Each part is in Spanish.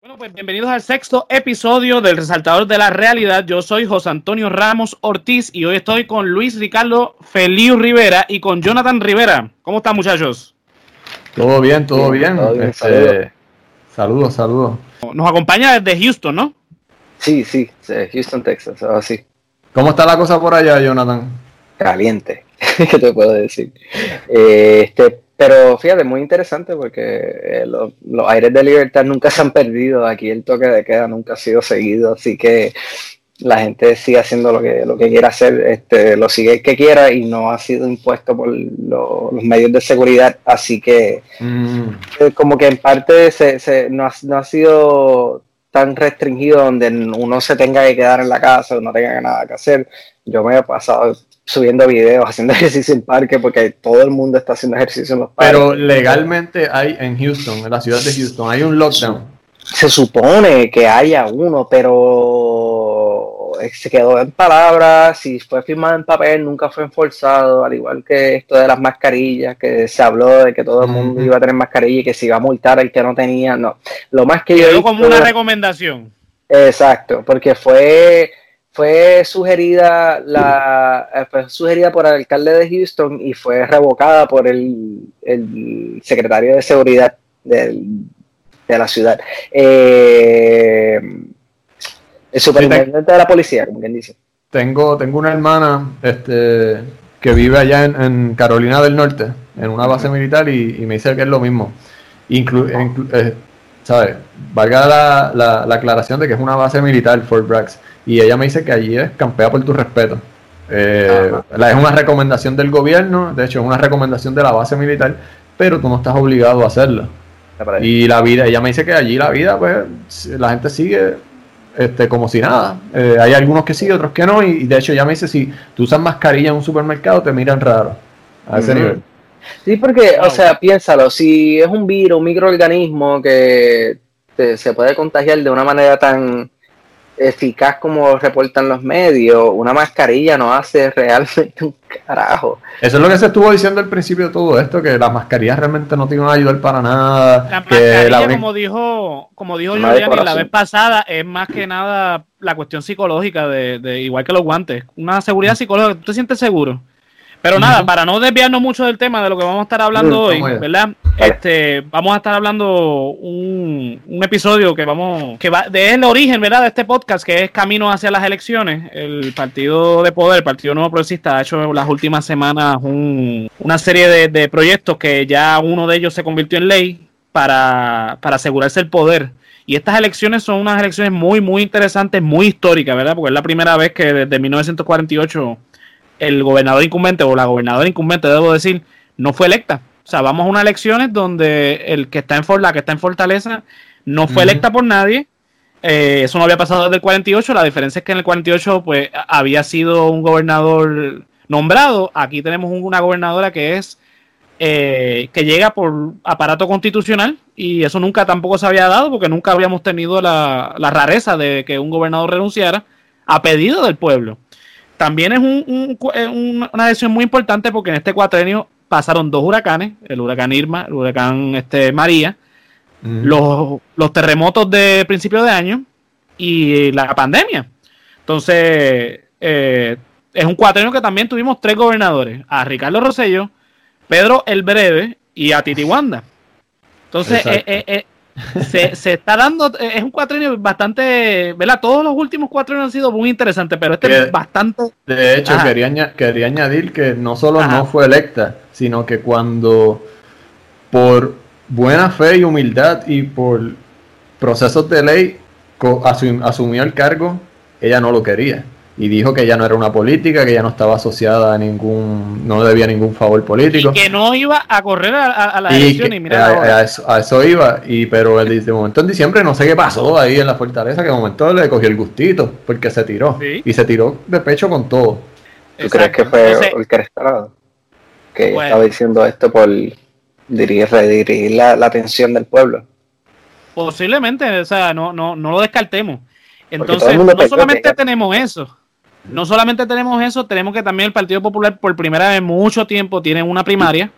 Bueno, pues bienvenidos al sexto episodio del Resaltador de la Realidad. Yo soy José Antonio Ramos Ortiz y hoy estoy con Luis Ricardo Feliu Rivera y con Jonathan Rivera. ¿Cómo están, muchachos? Todo bien, todo bien. Este, saludos, saludos. Nos acompaña desde Houston, ¿no? Sí, sí, Houston, Texas, así. ¿Cómo está la cosa por allá, Jonathan? Caliente, ¿qué te puedo decir? Eh, este, pero fíjate, muy interesante porque eh, los, aires de libertad nunca se han perdido. Aquí el toque de queda nunca ha sido seguido, así que la gente sigue haciendo lo que, lo que quiera hacer, este, lo sigue que quiera y no ha sido impuesto por los medios de seguridad. Así que, mm. eh, como que en parte se, no, ha, no ha sido tan restringido donde uno se tenga que quedar en la casa, no tenga nada que hacer. Yo me he pasado subiendo videos, haciendo ejercicio en parque, porque todo el mundo está haciendo ejercicio en los parques. Pero legalmente hay en Houston, en la ciudad de Houston, hay un lockdown. Se supone que haya uno, pero se quedó en palabras, si fue firmado en papel, nunca fue enforzado, al igual que esto de las mascarillas, que se habló de que todo el mundo iba a tener mascarilla y que se iba a multar el que no tenía, no. Lo más que yo... como una recomendación. Exacto, porque fue fue sugerida la eh, fue sugerida por el alcalde de Houston y fue revocada por el, secretario de seguridad de la ciudad. Eh, el superintendente de la policía, como quien dice. Tengo, tengo una hermana este, que vive allá en, Carolina del Norte, en una base militar, y, me dice que es lo mismo. Inclu, eh, ¿sabes? Valga la, la, la, aclaración de que es una base militar, Fort Bragg y ella me dice que allí es campea por tu respeto. Eh, es una recomendación del gobierno, de hecho es una recomendación de la base militar, pero tú no estás obligado a hacerla. Y la vida, ella me dice que allí la vida, pues la gente sigue este, como si nada. Eh, hay algunos que sí, otros que no, y, de hecho ella me dice, si tú usas mascarilla en un supermercado, te miran raro. A ese nivel. Sí, porque, o sea, piénsalo, si es un virus, un microorganismo que se puede contagiar de una manera tan eficaz como reportan los medios, una mascarilla no hace realmente un carajo. Eso es lo que se estuvo diciendo al principio de todo esto, que las mascarillas realmente no tienen a ayudar para nada. La mascarilla, como dijo, como dijo Julián la vez pasada, es más que nada la cuestión psicológica de, de igual que los guantes. Una seguridad psicológica, ¿tú te sientes seguro? Pero nada, para no desviarnos mucho del tema de lo que vamos a estar hablando hoy, ¿verdad? Este, vamos a estar hablando un, un episodio que vamos, que va, de el origen, ¿verdad? De este podcast, que es Camino hacia las elecciones. El Partido de Poder, el Partido Nuevo Progresista, ha hecho las últimas semanas una serie de, de proyectos que ya uno de ellos se convirtió en ley para, para asegurarse el poder. Y estas elecciones son unas elecciones muy, muy interesantes, muy históricas, ¿verdad? Porque es la primera vez que desde 1948 el gobernador incumbente o la gobernadora incumbente, debo decir, no fue electa. O sea, vamos a unas elecciones donde el que está en la que está en Fortaleza no fue electa por nadie. Eh, eso no había pasado desde el 48. La diferencia es que en el 48 pues había sido un gobernador nombrado. Aquí tenemos una gobernadora que es eh, que llega por aparato constitucional y eso nunca tampoco se había dado porque nunca habíamos tenido la, la rareza de que un gobernador renunciara a pedido del pueblo también es una decisión muy importante porque en este cuatrenio pasaron dos huracanes, el huracán Irma, el huracán este, María, los, terremotos de principio de año y la pandemia. Entonces, eh, es un cuatrenio que también tuvimos tres gobernadores, a Ricardo Rosello, Pedro el Breve y a Titi Wanda. Entonces, eh, eh, se, se, está dando, es un cuatrenio bastante, ¿verdad? Todos los últimos cuatrenios han sido muy interesantes, pero este es bastante... De hecho, quería, quería, añadir que no solo no fue electa, sino que cuando por buena fe y humildad y por procesos de ley asumió el cargo, ella no lo quería y dijo que ya no era una política, que ya no estaba asociada a ningún, no debía ningún favor político. Y que no iba a correr a, la elección y mira a, eso, iba, y pero el, de momento en diciembre no sé qué pasó ahí en la fortaleza, que de momento le cogió el gustito, porque se tiró, y se tiró de pecho con todo. ¿Tú crees que fue el que que estaba diciendo esto por dirigir, redirigir la, la atención del pueblo? Posiblemente, o sea, no, no, no lo descartemos. Entonces, no solamente tenemos eso, No solamente tenemos eso, tenemos que también el Partido Popular por primera vez en mucho tiempo tiene una primaria.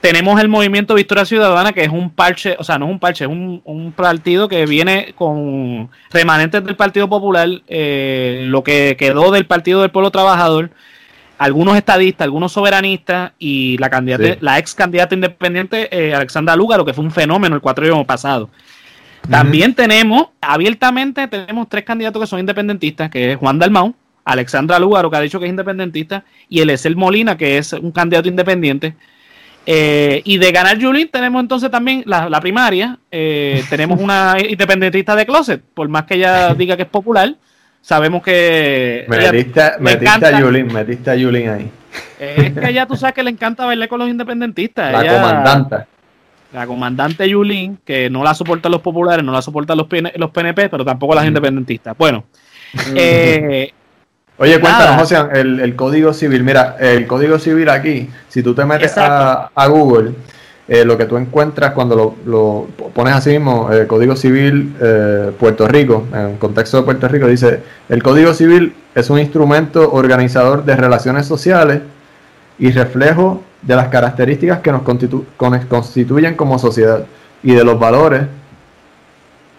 Tenemos el movimiento Victoria Ciudadana, que es un parche, o sea, no es un parche, es un, partido que viene con remanentes del Partido Popular, eh, lo que quedó del Partido del Pueblo Trabajador, algunos estadistas, algunos soberanistas y la candidata, la ex candidata independiente eh, Alexandra Lúgaro, que fue un fenómeno el cuatro años pasado. También tenemos, abiertamente, tenemos tres candidatos que son independentistas, que es Juan Dalmau, Alexandra Lúgaro, que ha dicho que es independentista, y el Esel Molina, que es un candidato independiente. Eh, y de ganar Julín tenemos entonces también la, primaria. Eh, tenemos una independentista de closet, por más que ella diga que es popular. Sabemos que. Metiste, a Yulín, metiste a Yulín ahí. Es que ella tú sabes que le encanta bailar con los independentistas. La comandante. La comandante Yulín, que no la soportan los populares, no la soportan los, los PNP, pero tampoco las independentistas. Bueno. eh, Oye, cuéntanos, José, el, código civil. Mira, el código civil aquí, si tú te metes a, Google, eh, lo que tú encuentras cuando lo, pones así mismo, el Código Civil eh, Puerto Rico, en el contexto de Puerto Rico, dice, el Código Civil es un instrumento organizador de relaciones sociales y reflejo de las características que nos constituyen como sociedad y de los valores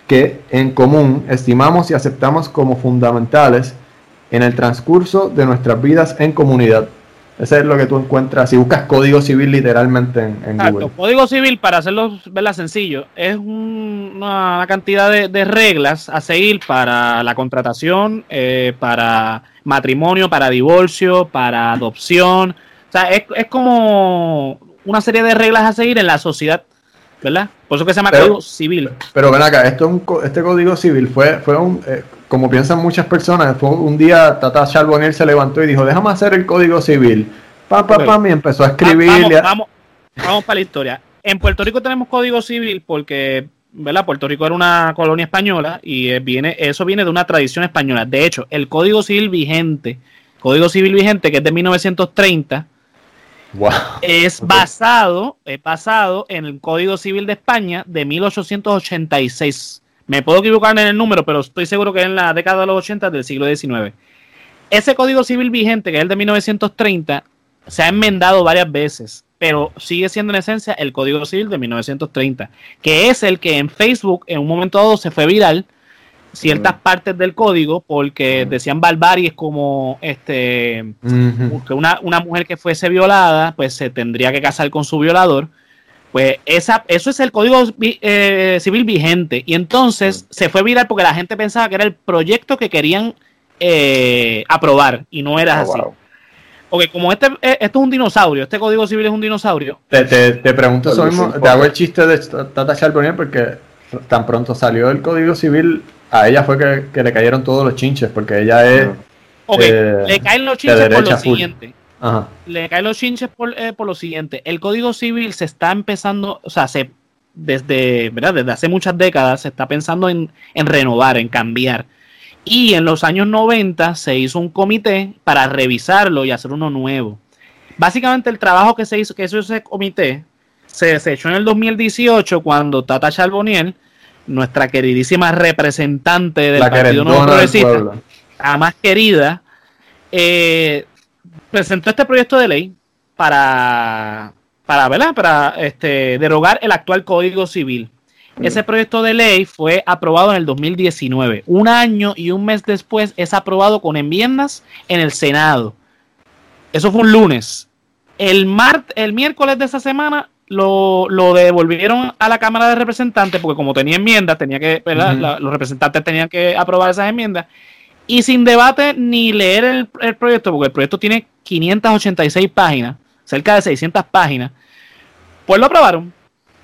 que en común estimamos y aceptamos como fundamentales en el transcurso de nuestras vidas en comunidad. Eso es lo que tú encuentras si buscas código civil literalmente en, en Google. Código civil, para hacerlo verla sencillo, es una cantidad de, reglas a seguir para la contratación, eh, para matrimonio, para divorcio, para adopción. O sea, es, como una serie de reglas a seguir en la sociedad, ¿verdad? Por eso que se llama código civil. Pero ven acá, esto este código civil fue, fue un, eh, como piensan muchas personas, fue un día Tata Charbonnier se levantó y dijo, déjame hacer el código civil. Pa, pa, pa, y empezó a escribir. Vamos, vamos, para la historia. En Puerto Rico tenemos código civil porque, ¿verdad? Puerto Rico era una colonia española y eh, viene, eso viene de una tradición española. De hecho, el código civil vigente, código civil vigente que es de 1930, Es basado, es basado en el Código Civil de España de 1886. Me puedo equivocar en el número, pero estoy seguro que es en la década de los 80 del siglo XIX. Ese código civil vigente, que es el de 1930, se ha enmendado varias veces, pero sigue siendo en esencia el código civil de 1930, que es el que en Facebook en un momento dado se fue viral ciertas partes del código porque decían barbaries como este que una, una mujer que fuese violada pues se tendría que casar con su violador pues esa, eso es el código eh, civil vigente. Y entonces se fue viral porque la gente pensaba que era el proyecto que querían eh, aprobar y no era oh, así. Porque como este, eh, esto es un dinosaurio, este código civil es un dinosaurio. Te, te, pregunto eso mismo, te hago el chiste de Tata Charbonnier porque tan pronto salió el código civil, a ella fue que, le cayeron todos los chinches, porque ella es... Ok, le caen los chinches por lo siguiente le caen los chinches eh, por, lo siguiente. El Código Civil se está empezando, o sea, se, desde, ¿verdad? desde hace muchas décadas se está pensando en, renovar, en cambiar. Y en los años 90 se hizo un comité para revisarlo y hacer uno nuevo. Básicamente el trabajo que se hizo, que hizo ese comité, se, se echó en el 2018 cuando Tata Charbonnier, nuestra queridísima representante del Partido Nuevo Progresista, la más querida, eh, presentó este proyecto de ley para, para, ¿verdad? para este, derogar el actual Código Civil. Mm. Ese proyecto de ley fue aprobado en el 2019. Un año y un mes después es aprobado con enmiendas en el Senado. Eso fue un lunes. El, el miércoles de esa semana lo, devolvieron a la Cámara de Representantes porque como tenía enmiendas, tenía que, los representantes tenían que aprobar esas enmiendas y sin debate ni leer el, proyecto, porque el proyecto tiene 586 páginas, cerca de 600 páginas, pues lo aprobaron.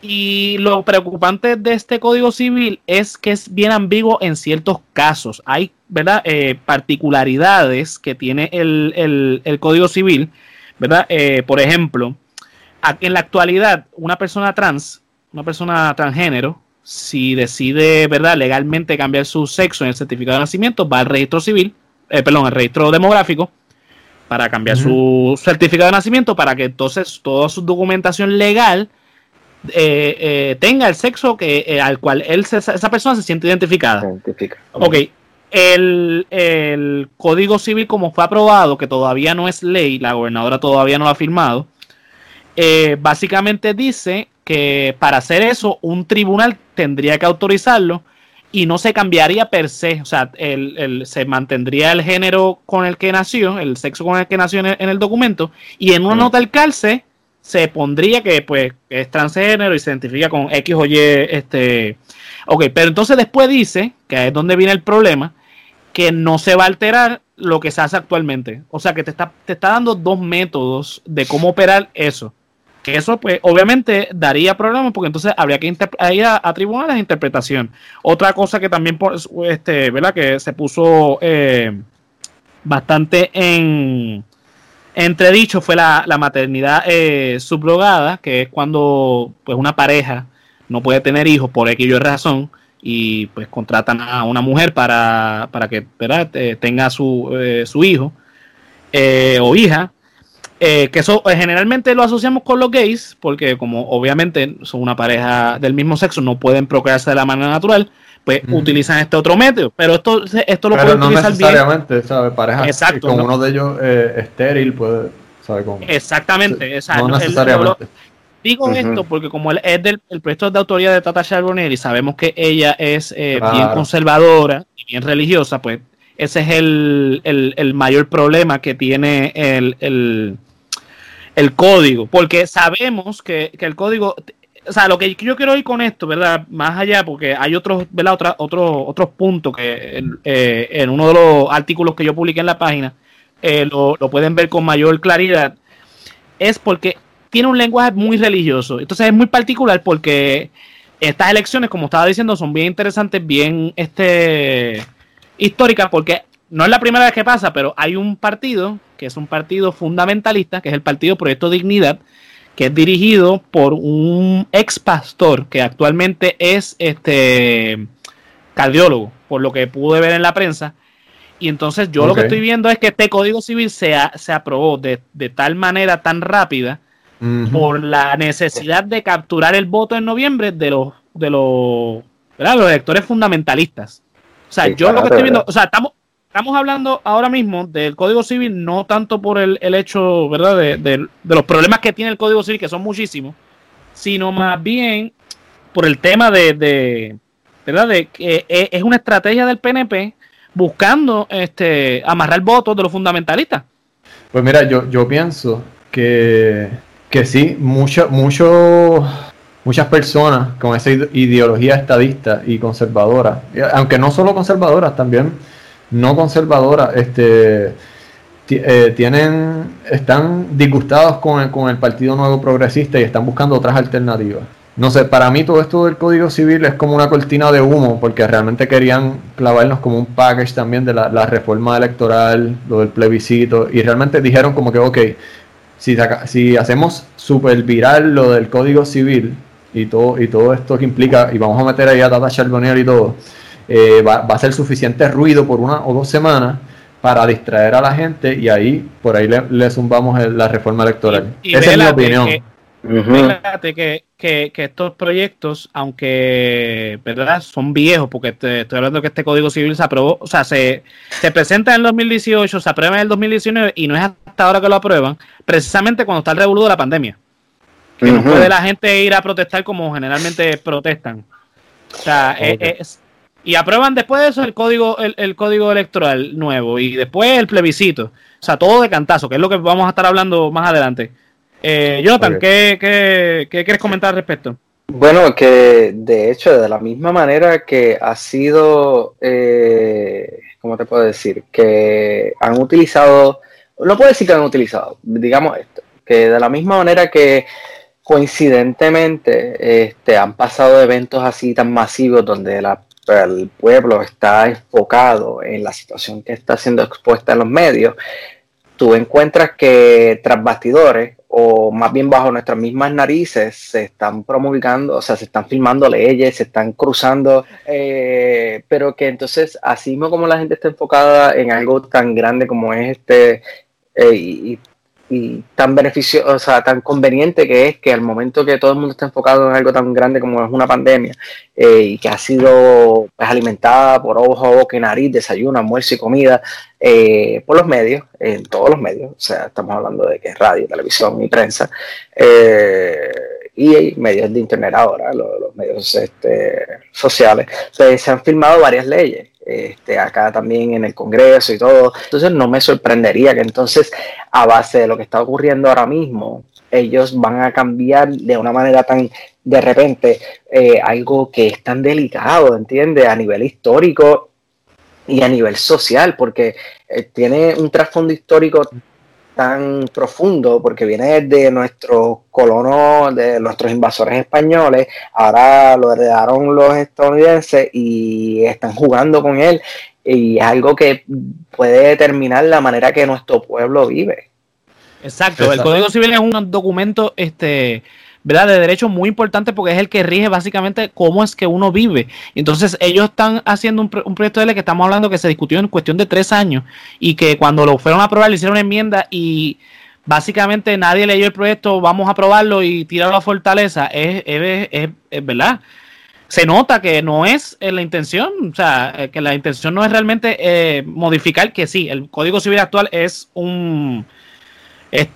Y lo preocupante de este código civil es que es bien ambiguo en ciertos casos. Hay ¿verdad? Eh, particularidades que tiene el, código civil. ¿verdad? Eh, por ejemplo, en la actualidad, una persona trans, una persona transgénero, si decide, ¿verdad?, legalmente cambiar su sexo en el certificado de nacimiento, va al registro civil, eh, perdón, al registro demográfico, para cambiar su certificado de nacimiento, para que entonces toda su documentación legal eh, eh, tenga el sexo que al cual él esa persona se siente identificada. Ok, el, el, Código Civil como fue aprobado, que todavía no es ley, la gobernadora todavía no lo ha firmado, eh, básicamente dice que para hacer eso un tribunal tendría que autorizarlo y no se cambiaría per se, o sea, el, se mantendría el género con el que nació, el sexo con el que nació en el, documento, y en una nota al calce se pondría que pues es transgénero y se identifica con X o Y, este, ok, pero entonces después dice, que es donde viene el problema, que no se va a alterar lo que se hace actualmente. O sea que te está, te está dando dos métodos de cómo operar eso. Eso, pues, obviamente daría problemas porque entonces habría que ir a, a, tribunales de interpretación. Otra cosa que también, este, ¿verdad? Que se puso eh, bastante en entredicho fue la, maternidad eh, subrogada, que es cuando pues una pareja no puede tener hijos por aquello razón y pues contratan a una mujer para, para que tenga su, eh, su hijo eh, o hija. Eh, que eso generalmente lo asociamos con los gays, porque como obviamente son una pareja del mismo sexo, no pueden procrearse de la manera natural, pues utilizan este otro método. Pero esto, esto lo puede no necesariamente, ¿sabes? Pareja Exacto, con uno de ellos estéril, puede, ¿sabe cómo? Exactamente, exacto. No necesariamente. Digo esto porque como él es del el proyecto de autoría de Tata Charbonnier y sabemos que ella es eh, bien conservadora y bien religiosa, pues ese es el, mayor problema que tiene el, el, código. Porque sabemos que, el código, o sea, lo que yo quiero ir con esto, ¿verdad? Más allá, porque hay otros, ¿verdad? Otra, otro, otros puntos que eh, en uno de los artículos que yo publiqué en la página eh, lo, lo pueden ver con mayor claridad, es porque tiene un lenguaje muy religioso. Entonces es muy particular porque estas elecciones, como estaba diciendo, son bien interesantes, bien este, históricas, porque no es la primera vez que pasa, pero hay un partido, que es un partido fundamentalista, que es el Partido Proyecto Dignidad, que es dirigido por un ex pastor que actualmente es este cardiólogo, por lo que pude ver en la prensa. Y entonces yo lo que estoy viendo es que este Código Civil se, se aprobó de, de tal manera tan rápida por la necesidad de capturar el voto en noviembre de los de los, los electores fundamentalistas. O sea, yo lo que estoy viendo, o sea, estamos, estamos hablando ahora mismo del Código Civil, no tanto por el, hecho, ¿verdad?, de, los problemas que tiene el Código Civil, que son muchísimos, sino más bien por el tema de, de ¿verdad?, de que e, es una estrategia del PNP buscando este amarrar votos de los fundamentalistas. Pues mira, yo, yo pienso que que sí, mucho, mucho, muchas personas con esa ideología estadista y conservadora, aunque no solo conservadoras, también no conservadoras, este, eh, tienen, están disgustados con el, con el Partido Nuevo Progresista y están buscando otras alternativas. No sé, para mí todo esto del Código Civil es como una cortina de humo, porque realmente querían clavarnos como un package también de la, la reforma electoral, lo del plebiscito, y realmente dijeron como que, ok, si, si hacemos super viral lo del código civil y todo, y todo esto que implica, y vamos a meter ahí a Tata Charbonnier y todo, eh, va, a ser suficiente ruido por una o dos semanas para distraer a la gente y ahí por ahí le, zumbamos la reforma electoral. Esa es mi opinión. Que, que, que, estos proyectos, aunque verdad son viejos, porque estoy hablando que este Código Civil se aprobó, o sea, se, se presenta en el 2018, se aprueba en el 2019 y no es hasta ahora que lo aprueban, precisamente cuando está el revoludo de la pandemia. Que no puede la gente ir a protestar como generalmente protestan. O sea, eh, es, y aprueban después de eso el código, el, código electoral nuevo y después el plebiscito. O sea, todo de cantazo, que es lo que vamos a estar hablando más adelante. Eh, Jonathan, ¿qué, qué, quieres comentar al respecto? Bueno, que de hecho, de la misma manera que ha sido, eh, ¿cómo te puedo decir? Que han utilizado, no puedo decir que han utilizado, digamos esto, que de la misma manera que coincidentemente este, han pasado eventos así tan masivos donde el pueblo está enfocado en la situación que está siendo expuesta en los medios, tú encuentras que tras bastidores o más bien bajo nuestras mismas narices se están promulgando, o sea, se están filmando leyes, se están cruzando, eh, pero que entonces, así como la gente está enfocada en algo tan grande como es este, eh, y, y tan beneficioso, o sea, tan conveniente que es que al momento que todo el mundo está enfocado en algo tan grande como es una pandemia eh, y que ha sido pues, alimentada por ojo, boca y nariz, desayuno, almuerzo y comida eh, por los medios, en todos los medios, o sea, estamos hablando de que es radio, televisión y prensa, eh, y medios de internet ahora, los, medios este, sociales, pues, se han firmado varias leyes este, acá también en el Congreso y todo. Entonces no me sorprendería que entonces a base de lo que está ocurriendo ahora mismo, ellos van a cambiar de una manera tan de repente eh, algo que es tan delicado, ¿entiendes? A nivel histórico y a nivel social, porque eh, tiene un trasfondo histórico tan profundo porque viene de nuestros colonos, de nuestros invasores españoles, ahora lo heredaron los estadounidenses y están jugando con él. Y es algo que puede determinar la manera que nuestro pueblo vive. Exacto, el Código Civil es un documento este ¿verdad? De derechos muy importante porque es el que rige básicamente cómo es que uno vive. Entonces ellos están haciendo un, proyecto de ley que estamos hablando que se discutió en cuestión de tres años y que cuando lo fueron a aprobar le hicieron una enmienda y básicamente nadie leyó el proyecto, vamos a aprobarlo y tirarlo a fortaleza. Es, es, es, verdad. Se nota que no es eh, la intención, o sea, eh, que la intención no es realmente eh, modificar, que sí, el Código Civil actual es un es,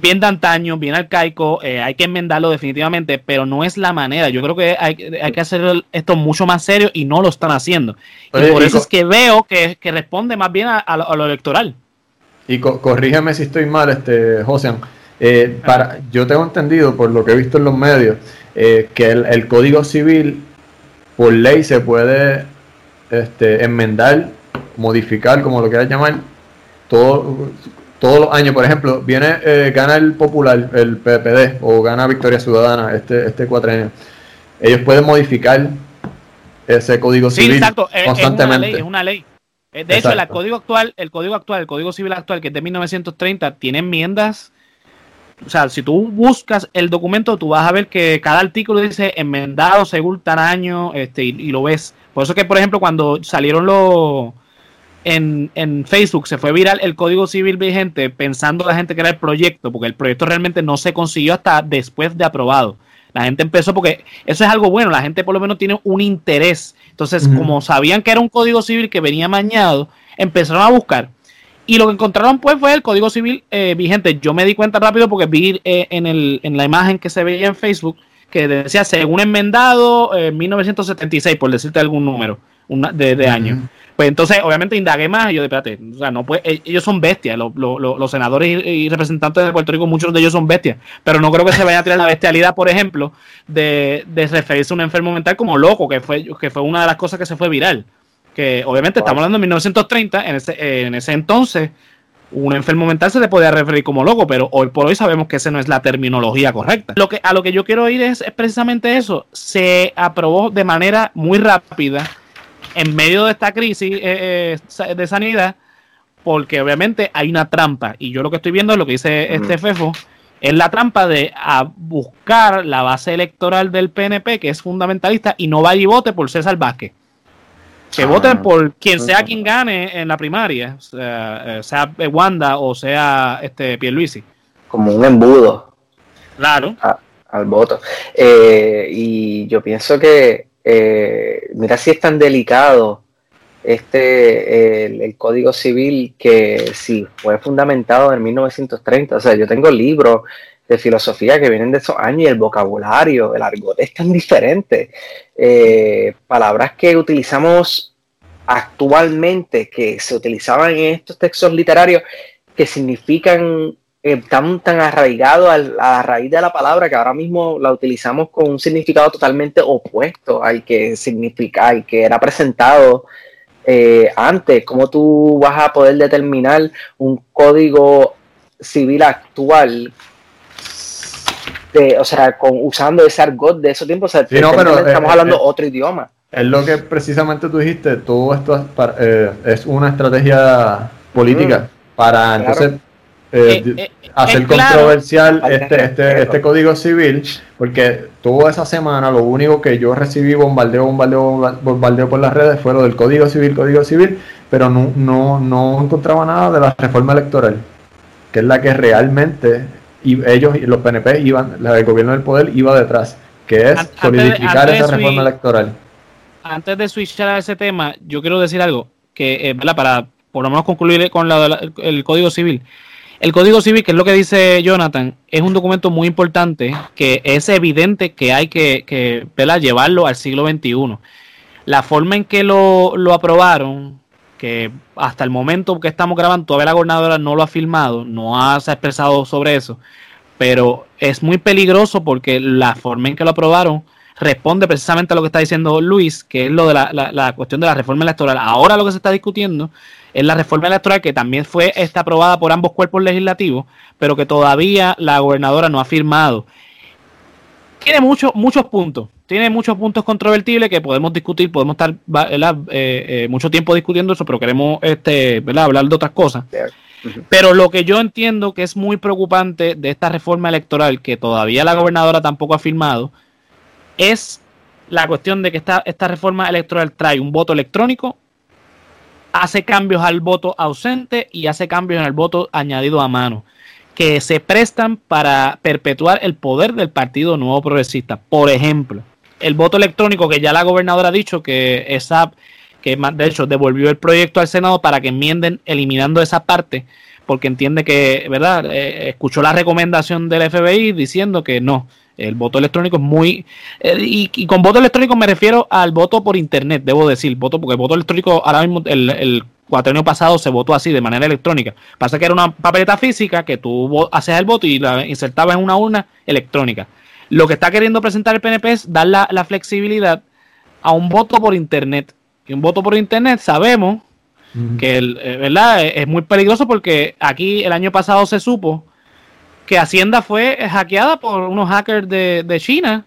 bien de antaño, bien arcaico, eh, hay que enmendarlo definitivamente, pero no es la manera. Yo creo que hay, que hacer esto mucho más serio y no lo están haciendo. y por eso es que veo que, responde más bien a, lo, electoral. Y corrígeme si estoy mal, este José. Eh, para, yo tengo entendido, por lo que he visto en los medios, eh, que el, Código Civil, por ley, se puede este, enmendar, modificar, como lo quieras llamar, todo todos los años, por ejemplo, viene, eh, gana el Popular, el PPD, o gana Victoria Ciudadana este, este cuatrenio. Ellos pueden modificar ese código civil exacto. constantemente. Es una ley, es una ley. De hecho, el código actual, el código actual, el código civil actual, que es de 1930, tiene enmiendas. O sea, si tú buscas el documento, tú vas a ver que cada artículo dice enmendado según tal año, este, y, y lo ves. Por eso que, por ejemplo, cuando salieron los en, Facebook se fue viral el código civil vigente pensando la gente que era el proyecto, porque el proyecto realmente no se consiguió hasta después de aprobado. La gente empezó porque eso es algo bueno, la gente por lo menos tiene un interés. Entonces, como sabían que era un código civil que venía mañado, empezaron a buscar. Y lo que encontraron pues fue el código civil eh, vigente. Yo me di cuenta rápido porque vi eh, en, el, en la imagen que se veía en Facebook que decía según enmendado en 1976, por decirte algún número de, de año. Pues entonces, obviamente, indagué más y yo, espérate, o sea, no puede, e, ellos son bestias, los, senadores y, representantes de Puerto Rico, muchos de ellos son bestias, pero no creo que se vaya a tirar la bestialidad, por ejemplo, de, referirse a un enfermo mental como loco, que fue, que fue una de las cosas que se fue viral. Que obviamente estamos hablando de 1930, en ese, en ese entonces, un enfermo mental se le podía referir como loco, pero hoy por hoy sabemos que esa no es la terminología correcta. Lo que, a lo que yo quiero ir es precisamente eso. Se aprobó de manera muy rápida en medio de esta crisis eh, eh, de sanidad, porque obviamente hay una trampa. Y yo lo que estoy viendo es lo que dice este FEFO, es la trampa de buscar la base electoral del PNP, que es fundamentalista, y no vaya y vote por César Vázquez. Que ah, voten por quien sea quien gane en la primaria, sea, eh, sea Wanda o sea este Pierluisi. Como un embudo. Claro. al voto. y yo pienso que eh, mira si es tan delicado este el, Código Civil que si fue fundamentado en 1930. O sea, yo tengo libros de filosofía que vienen de esos años y el vocabulario, el argot es tan diferente. Eh, palabras que utilizamos actualmente, que se utilizaban en estos textos literarios, que significan tan, tan arraigado a la raíz de la palabra que ahora mismo la utilizamos con un significado totalmente opuesto al que significa, al que era presentado eh, antes. ¿Cómo tú vas a poder determinar un código civil actual? De, o sea, con, usando ese argot de esos tiempos, estamos hablando otro idioma. Es lo que precisamente tú dijiste, todo esto es, eh, es una estrategia política mm. para entonces eh, eh, eh, hacer controversial este, este, este código civil, porque toda esa semana lo único que yo recibí bombardeo, bombardeo, bombardeo por las redes fue lo del código civil, código civil, pero no, no, no encontraba nada de la reforma electoral. que es la que realmente y ellos, los PNP, iban, el gobierno del poder iba detrás, que es solidificar esa reforma electoral. Antes de switchar a ese tema, yo quiero decir algo, que eh, para por lo menos concluir con el Código Civil. El Código Civil, que es lo que dice Jonathan, es un documento muy importante que es evidente que hay que, que llevarlo al siglo XXI. La forma en que lo, lo aprobaron, que hasta el momento que estamos grabando, todavía la gobernadora no lo ha firmado, no se ha expresado sobre eso, pero es muy peligroso porque la forma en que lo aprobaron responde precisamente a lo que está diciendo Luis, que es lo de la, la, cuestión de la reforma electoral. Ahora lo que se está discutiendo es la reforma electoral que también fue está aprobada por ambos cuerpos legislativos, pero que todavía la gobernadora no ha firmado. Tiene muchos muchos puntos tiene muchos puntos controvertibles que podemos discutir, podemos estar eh, eh, mucho tiempo discutiendo eso, pero queremos este, hablar de otras cosas. Pero lo que yo entiendo que es muy preocupante de esta reforma electoral, que todavía la gobernadora tampoco ha firmado, es la cuestión de que esta, esta reforma electoral trae un voto electrónico, hace cambios al voto ausente y hace cambios en el voto añadido a mano que se prestan para perpetuar el poder del Partido Nuevo Progresista. Por ejemplo, el voto electrónico que ya la gobernadora ha dicho que esa que de hecho devolvió el proyecto al Senado para que enmienden eliminando esa parte porque entiende que, ¿verdad? Eh, escuchó la recomendación del FBI diciendo que no, el voto electrónico es muy... Eh, y, con voto electrónico me refiero al voto por Internet, debo decir, voto porque el voto electrónico ahora mismo, el, el años pasado se votó así, de manera electrónica. Pasa que era una papeleta física que tú haces el voto y la insertabas en una urna electrónica. Lo que está queriendo presentar el PNP es dar la, flexibilidad a un voto por Internet. Y un voto por Internet sabemos que eh, ¿verdad? Es, muy peligroso porque aquí el año pasado se supo que Hacienda fue hackeada por unos hackers de, China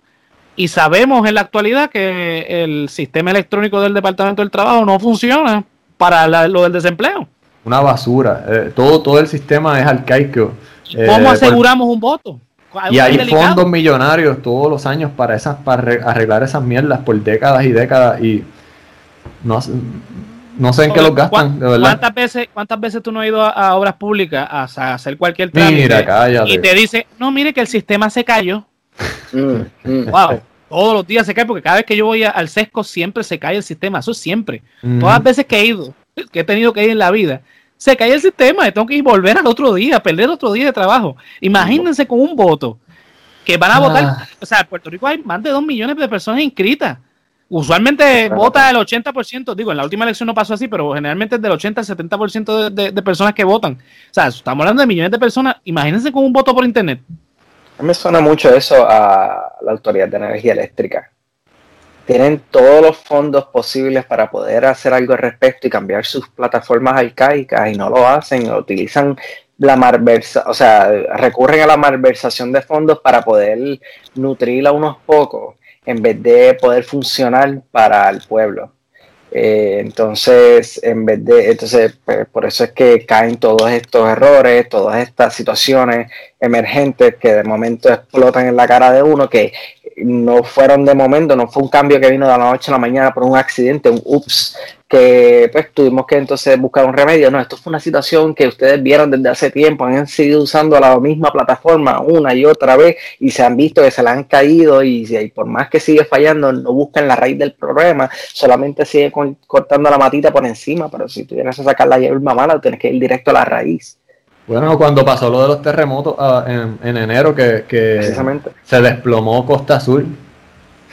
y sabemos en la actualidad que el sistema electrónico del Departamento del Trabajo no funciona para lo del desempleo. Una basura. Eh, todo, todo el sistema es arcaico. ¿Cómo eh, aseguramos un voto? Y hay fondos millonarios todos los años para esas para arreglar esas mierdas por décadas y décadas y no, no sé en qué los gastan, de verdad. ¿Cuántas veces, cuántas veces tú no has ido a, obras públicas a, hacer cualquier trámite y te dice, no, mire que el sistema se cayó? Mm, mm. wow, todos los días se cae porque cada vez que yo voy al sesco siempre se cae el sistema, eso siempre. Todas las veces que he ido, que he tenido que ir en la vida, se cae el sistema, tengo que ir volver al otro día, perder otro día de trabajo. Imagínense con un voto que van a votar, ah. o sea, en Puerto Rico hay más de dos millones de personas inscritas. Usualmente vota el 80%, digo, en la última elección no pasó así, pero generalmente es del 80 al 70% de, de, personas que votan. O sea, estamos hablando de millones de personas. Imagínense con un voto por internet. A mí me suena mucho eso a la Autoridad de Energía Eléctrica tienen todos los fondos posibles para poder hacer algo al respecto y cambiar sus plataformas arcaicas y no lo hacen, utilizan la malversa, o sea, recurren a la malversación de fondos para poder nutrir a unos pocos en vez de poder funcionar para el pueblo. Eh, entonces, en vez de, entonces, pues, por eso es que caen todos estos errores, todas estas situaciones emergentes que de momento explotan en la cara de uno, que no fueron de momento, no fue un cambio que vino de la noche a la mañana por un accidente, un ups, que pues tuvimos que entonces buscar un remedio. No, esto fue una situación que ustedes vieron desde hace tiempo, han seguido usando la misma plataforma una y otra vez y se han visto que se la han caído y, por más que sigue fallando, no buscan la raíz del problema, solamente sigue cortando la matita por encima, pero si tuvieras que sacar la hierba mala, tienes que ir directo a la raíz. Bueno, cuando pasó lo de los terremotos ah, en, enero, que, se desplomó Costa Azul,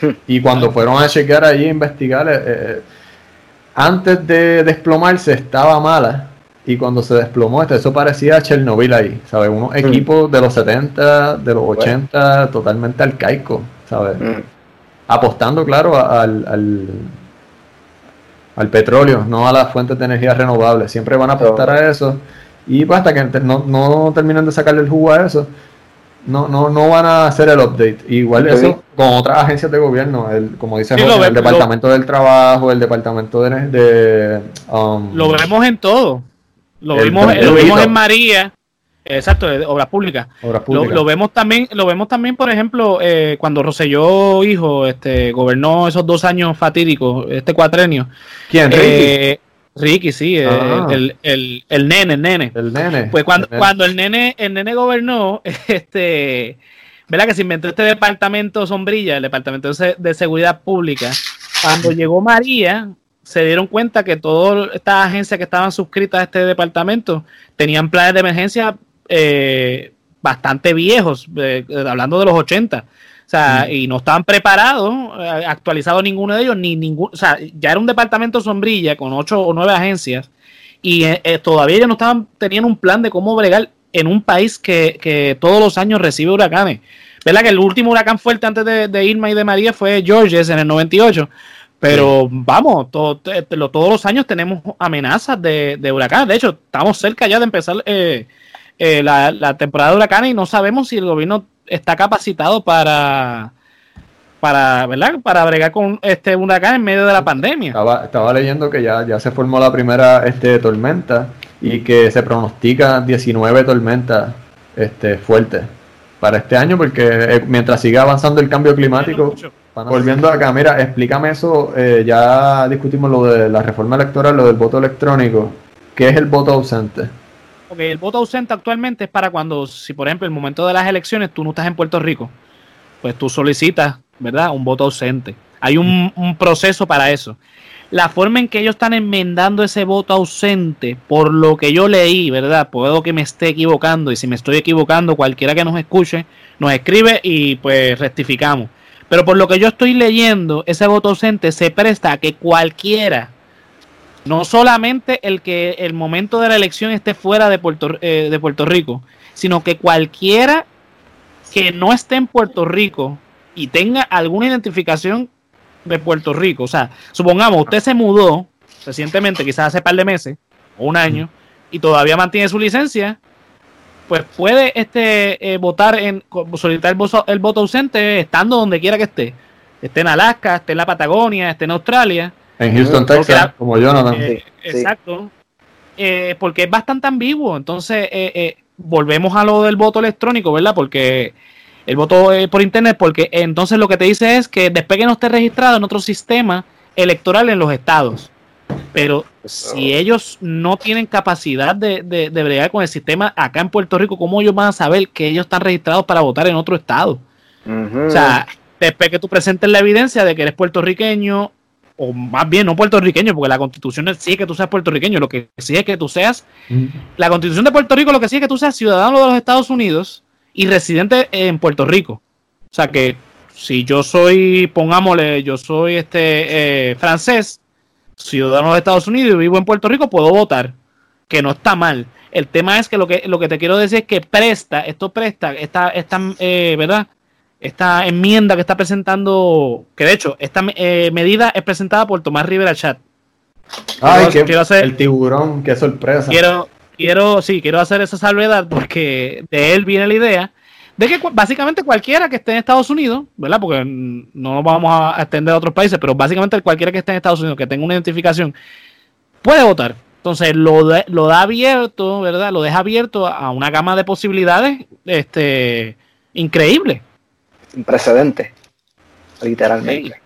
hmm. y cuando fueron a chequear allí, a investigar, eh, eh, antes de desplomarse estaba mala, y cuando se desplomó, este, eso parecía Chernobyl ahí, ¿sabes? Unos hmm. equipos de los 70, de los 80, totalmente arcaicos, ¿sabes? Hmm. Apostando, claro, al, al, al petróleo, no a las fuentes de energía renovables. Siempre van a apostar a eso y pues hasta que no, no terminen de sacarle el jugo a eso, no, no, no van a hacer el update. Igual eso con otras agencias de gobierno, el, como dice el Departamento del Trabajo, el Departamento de... Um, lo vemos en todo. Lo, vimos, lo vimos en María. Exacto, de obras públicas. Lo, vemos también, lo vemos también, por ejemplo, eh, cuando Roselló hijo este, gobernó esos dos años fatídicos, este cuatrenio. ¿Quién? Eh, Ricky, sí, ah. el, el, el, nene, el nene. El nene. Pues cuando, el cuando el nene, el nene gobernó, este, ¿verdad? Que se inventó este departamento sombrilla, el departamento de seguridad pública. Cuando llegó María, se dieron cuenta que todas estas agencias que estaban suscritas a este departamento tenían planes de emergencia eh, bastante viejos, eh, hablando de los 80. Sea, y no estaban preparados, eh, actualizados ninguno de ellos, ni ningún, o sea, ya era un departamento sombrilla con ocho o nueve agencias y todavía ellos no estaban, tenían un plan de cómo bregar en un país que, que todos los años recibe huracanes. ¿Verdad que el último huracán fuerte antes de, de Irma y de María fue Georges en el 98? Pero vamos, todos los años tenemos amenazas de, de huracanes. De hecho, estamos cerca ya de empezar eh, eh, la, temporada de huracanes y no sabemos si el gobierno está capacitado para, para, ¿verdad? Para bregar con este huracán en medio de la pandemia. Estaba, leyendo que ya, ya se formó la primera este, tormenta y que se pronostica 19 tormentas este, fuertes para este año porque eh, mientras siga avanzando el cambio climático... Volviendo acá, mira, explícame eso. Eh, ya discutimos lo de la reforma electoral, lo del voto electrónico. ¿Qué es el voto ausente? Ok, el voto ausente actualmente es para cuando, si por ejemplo, el momento de las elecciones tú no estás en Puerto Rico, pues tú solicitas, ¿verdad? Un voto ausente. Hay un, un proceso para eso. La forma en que ellos están enmendando ese voto ausente, por lo que yo leí, ¿verdad? Puedo que me esté equivocando y si me estoy equivocando, cualquiera que nos escuche, nos escribe y pues rectificamos pero por lo que yo estoy leyendo, ese voto ausente se presta a que cualquiera, no solamente el que el momento de la elección esté fuera de Puerto, eh, de Puerto Rico, sino que cualquiera que no esté en Puerto Rico y tenga alguna identificación de Puerto Rico, o sea, supongamos usted se mudó recientemente, quizás hace par de meses o un año, y todavía mantiene su licencia, pues puede este eh, votar en solicitar el voto, ausente estando donde quiera que esté. Esté en Alaska, esté en la Patagonia, esté en Australia. En Houston, Texas, como yo no eh, Exacto. Eh, porque es bastante ambiguo. Entonces, volvemos a lo del voto electrónico, ¿verdad? Porque el voto por internet, porque entonces lo que te dice es que después que no esté registrado en otro sistema electoral en los estados. Pero si ellos no tienen capacidad de, de, bregar con el sistema acá en Puerto Rico, ¿cómo ellos van a saber que ellos están registrados para votar en otro estado? O sea, después que tú presentes la evidencia de que eres puertorriqueño, o más bien no puertorriqueño, porque la constitución exige que tú seas puertorriqueño, lo que exige es que tú seas, la constitución de Puerto Rico lo que exige es que tú seas ciudadano de los Estados Unidos y residente en Puerto Rico. O sea que si yo soy, pongámosle, yo soy este eh, francés, ciudadano de Estados Unidos y vivo en Puerto Rico, puedo votar, que no está mal. El tema es que lo que, lo que te quiero decir es que presta, esto presta, esta, esta eh, ¿verdad? Esta enmienda que está presentando, que de hecho, esta eh, medida es presentada por Tomás Rivera Chat. Ay, quiero, hacer, el tiburón, qué sorpresa. Quiero, quiero, sí, quiero hacer esa salvedad porque de él viene la idea de que básicamente cualquiera que esté en Estados Unidos, ¿verdad? Porque no vamos a extender a otros países, pero básicamente cualquiera que esté en Estados Unidos que tenga una identificación puede votar. Entonces lo, lo da abierto, ¿verdad? Lo deja abierto a una gama de posibilidades este, increíble. Sin precedente, literalmente.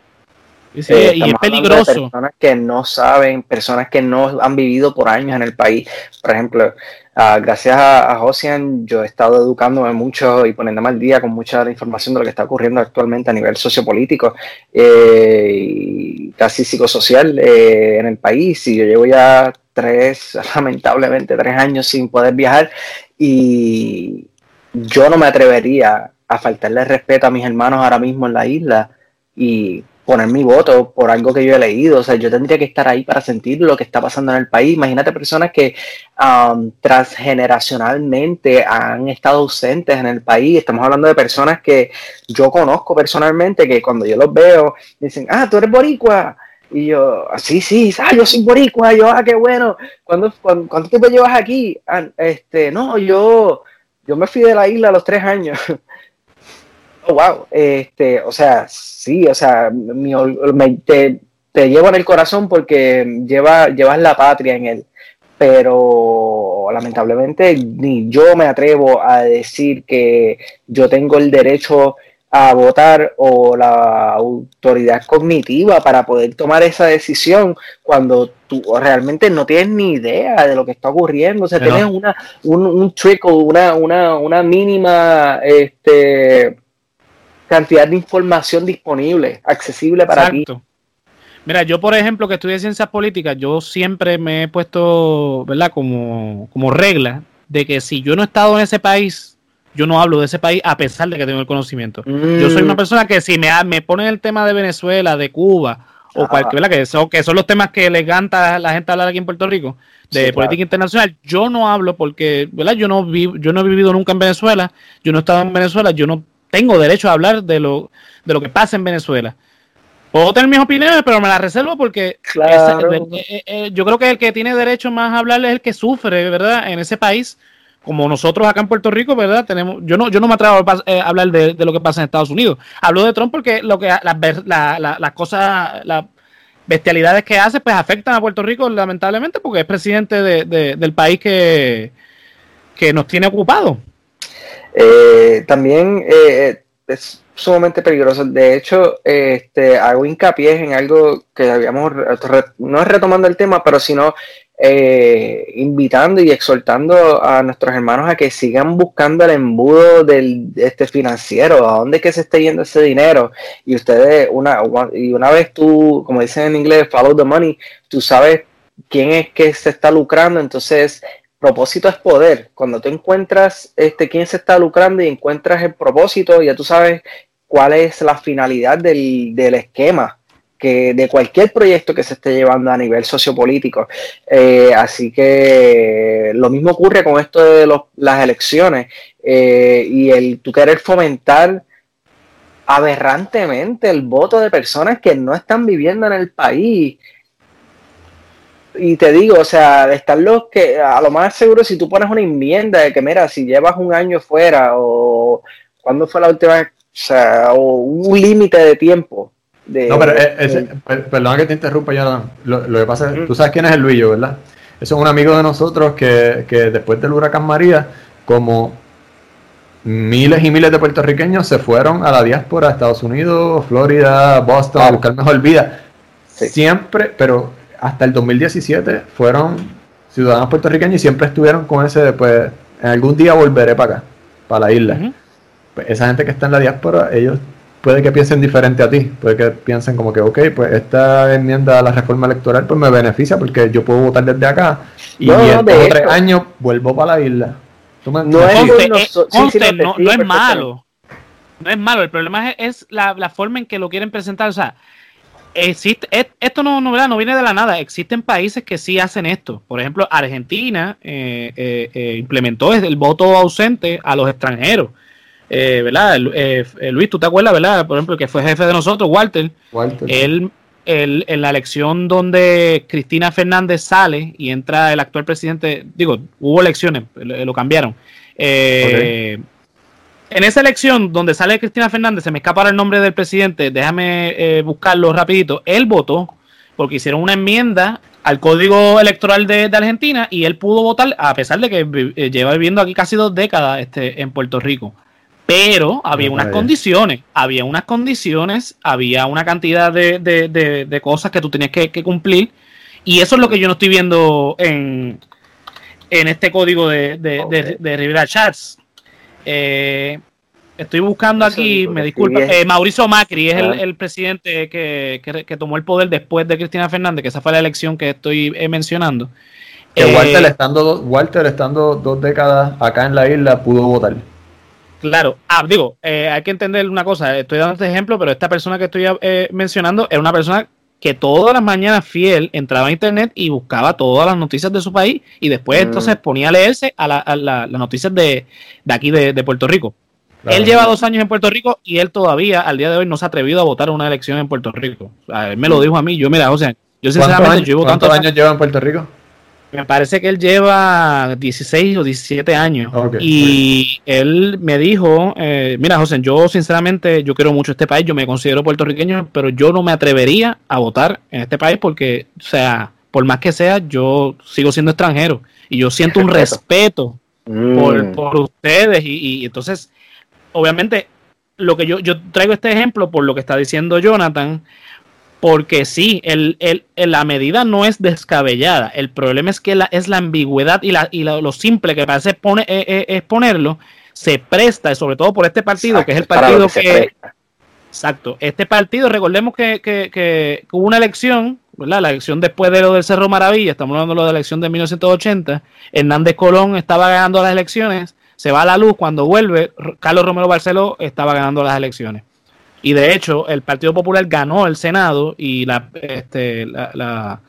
Sí, eh, y es peligroso. personas que no saben, personas que no han vivido por años en el país. Por ejemplo, uh, gracias a, a Josian, yo he estado educándome mucho y poniéndome al día con mucha información de lo que está ocurriendo actualmente a nivel sociopolítico eh, y casi psicosocial eh, en el país. Y yo llevo ya tres, lamentablemente, tres años sin poder viajar y yo no me atrevería a faltarle respeto a mis hermanos ahora mismo en la isla y poner mi voto por algo que yo he leído. O sea, yo tendría que estar ahí para sentir lo que está pasando en el país. Imagínate personas que um, transgeneracionalmente han estado ausentes en el país. Estamos hablando de personas que yo conozco personalmente, que cuando yo los veo, dicen, ah, tú eres boricua. Y yo, ah, sí, sí, ah, yo soy boricua. yo, ah, qué bueno. ¿Cuándo, cuánto tiempo llevas aquí? Ah, este, no, yo, yo me fui de la isla a los tres años. Oh, wow. Este, o sea, sí, o sea, te, llevo en el corazón porque lleva, llevas la patria en él. Pero lamentablemente ni yo me atrevo a decir que yo tengo el derecho a votar o la autoridad cognitiva para poder tomar esa decisión cuando tú realmente no tienes ni idea de lo que está ocurriendo. O sea, tienes una, un, un trickle, una, una, una mínima este, cantidad de información disponible, accesible para Exacto. ti. Mira, yo por ejemplo que estudié ciencias políticas, yo siempre me he puesto, ¿verdad? Como, como regla de que si yo no he estado en ese país, yo no hablo de ese país a pesar de que tengo el conocimiento. Yo soy una mm. persona que si me, me ponen el tema de Venezuela, de Cuba, o cualquiera que son, que son los temas que le encanta a la gente hablar aquí en Puerto Rico, de política internacional, yo no hablo porque, ¿verdad? Yo no, vi, yo no he vivido nunca en Venezuela, yo no he estado en Venezuela, yo no tengo derecho a hablar de lo, de lo que pasa en Venezuela. Puedo tener mis opiniones, pero me las reservo porque eh, eh, eh, yo creo que el que tiene derecho más a hablar es el que sufre, ¿verdad? En ese país, como nosotros acá en Puerto Rico, ¿verdad? Tenemos, yo no, yo no me atrevo a hablar de, lo que pasa en Estados Unidos. Hablo de Trump porque lo que las cosas, las bestialidades que hace, pues afectan a Puerto Rico, lamentablemente, porque es presidente del país que, que nos tiene ocupado. También es sumamente peligroso. De hecho, este, hago hincapié en algo que habíamos, no retomando el tema, pero sino eh, invitando y exhortando a nuestros hermanos a que sigan buscando el embudo del este financiero, a dónde que se está yendo ese dinero. Y ustedes, una, y una vez tú, como dicen en inglés, follow the money, tú sabes quién es que se está lucrando, entonces propósito es poder. Cuando tú encuentras este quién se está lucrando y encuentras el propósito, ya tú sabes cuál es la finalidad del, esquema que de cualquier proyecto que se esté llevando a nivel sociopolítico. Eh, así que lo mismo ocurre con esto de las elecciones eh, y el tú querer fomentar aberrantemente el voto de personas que no están viviendo en el país. Y te digo, o sea, están los que, a lo más seguro, si tú pones una enmienda de que, mira, si llevas un año fuera o cuando fue la última o sea, un límite de tiempo. no, pero ese, perdona que te interrumpa, ya Lo, que pasa es, tú sabes quién es el Luillo, ¿verdad? Eso es un amigo de nosotros que, que después del huracán María, como miles y miles de puertorriqueños se fueron a la diáspora, a Estados Unidos, Florida, Boston, a buscar mejor vida. Siempre, pero hasta el 2017 fueron ciudadanos puertorriqueños y siempre estuvieron con ese, pues, en algún día volveré para acá, para la isla. Pues, esa gente que está en la diáspora, ellos puede que piensen diferente a ti, puede que piensen como que, ok, pues esta enmienda a la reforma electoral pues me beneficia porque yo puedo votar desde acá y en tres años vuelvo para la isla. no, es, no, es malo. No es malo, el problema es, la, forma en que lo quieren presentar. O sea, existe, esto no, no, no viene de la nada. Existen países que sí hacen esto. Por ejemplo, Argentina eh, eh, eh, implementó el voto ausente a los extranjeros eh, ¿verdad? Eh, eh, Luis, ¿tú te acuerdas, verdad? Por ejemplo, que fue jefe de nosotros, Walter. Walter. Él, en la elección donde Cristina Fernández sale y entra el actual presidente, digo, hubo elecciones, lo cambiaron. En esa elección donde sale Cristina Fernández, se me escapa el nombre del presidente, déjame buscarlo rapidito, él votó porque hicieron una enmienda al código electoral de, Argentina y él pudo votar a pesar de que lleva viviendo aquí casi dos décadas este, en Puerto Rico. Pero había unas condiciones, había unas condiciones, había una cantidad de, cosas que tú tenías que, cumplir. Y eso es lo que yo no estoy viendo en, en este código de, de, Rivera Chats. Eh, estoy buscando aquí, me disculpa, eh, Mauricio Macri es el, presidente que, tomó el poder después de Cristina Fernández, que esa fue la elección que estoy eh, mencionando. Que Walter, estando, Walter estando dos décadas acá en la isla pudo votar. Claro, ah, digo, eh, hay que entender una cosa, estoy dando este ejemplo, pero esta persona que estoy eh, mencionando es una persona que todas las mañanas fiel entraba a internet y buscaba todas las noticias de su país y después mm. entonces ponía a leerse a, las noticias de, aquí de, Puerto Rico. él lleva dos años en Puerto Rico y él todavía al día de hoy no se ha atrevido a votar una elección en Puerto Rico. él me lo dijo a mí, yo mira, o sea, yo sinceramente yo llevo ¿Cuántos años lleva en Puerto Rico? Me parece que él lleva 16 o 17 años. y él me dijo, eh, mira José, yo sinceramente, yo quiero mucho este país, yo me considero puertorriqueño, pero yo no me atrevería a votar en este país porque, o sea, por más que sea, yo sigo siendo extranjero y yo siento un respeto mm. por, ustedes y, y entonces, obviamente, lo que yo, yo traigo este ejemplo por lo que está diciendo Jonathan, porque sí, el, el, la medida no es descabellada. El problema es que la, es la ambigüedad y, la, y lo simple que parece pone, eh, eh, es ponerlo, se presta, sobre todo por este partido, que es el partido que... Exacto. Este partido, recordemos que, que, que, hubo una elección, ¿verdad? La elección después de lo del Cerro Maravilla, estamos hablando de la elección de 1980. Hernández Colón estaba ganando las elecciones, se va a la luz, cuando vuelve, Carlos Romero Barceló estaba ganando las elecciones. Y de hecho, el Partido Popular ganó el Senado y la, este, la, la,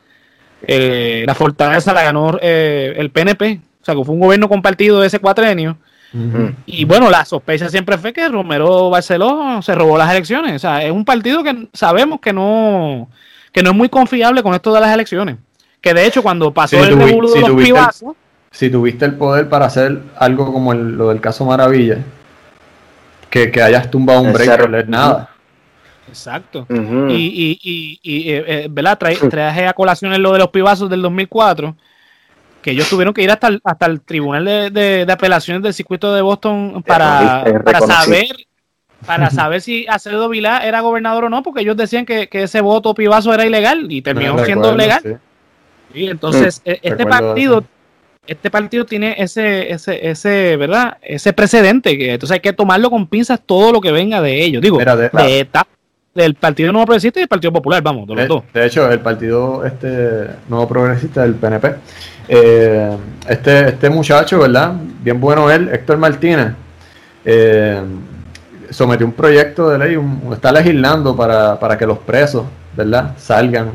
eh, fortaleza la ganó eh, el PNP. O sea, que fue un gobierno compartido de ese cuatrenio. Y bueno, la sospecha siempre fue que Romero Barceló se robó las elecciones. O sea, es un partido que sabemos que no, que no es muy confiable con esto de las elecciones. Que de hecho, cuando pasó el revuelo de los Si tuviste el poder para hacer algo como lo del caso Maravilla, que, que hayas tumbado un break no es nada. Exacto. Y, y, y, y eh, eh, ¿verdad? traje a colación lo de los pibazos del 2004, que ellos tuvieron que ir hasta el, hasta el Tribunal de, de, Apelaciones del Circuito de Boston para, para saber para saber si Acevedo Vilá era gobernador o no, porque ellos decían que, que ese voto pibazo era ilegal y terminó siendo legal. Y entonces, e, este partido este partido tiene ese, ese, ese, ¿verdad? Ese precedente que entonces hay que tomarlo con pinzas todo lo que venga de ellos. Digo, de, del Partido Nuevo Progresista y del Partido Popular, vamos, de los dos. De hecho, el Partido este Nuevo Progresista del PNP. Eh, este, este muchacho, ¿verdad? Bien bueno él, Héctor Martínez, eh, sometió un proyecto de ley, está legislando para, para que los presos, ¿verdad? Salgan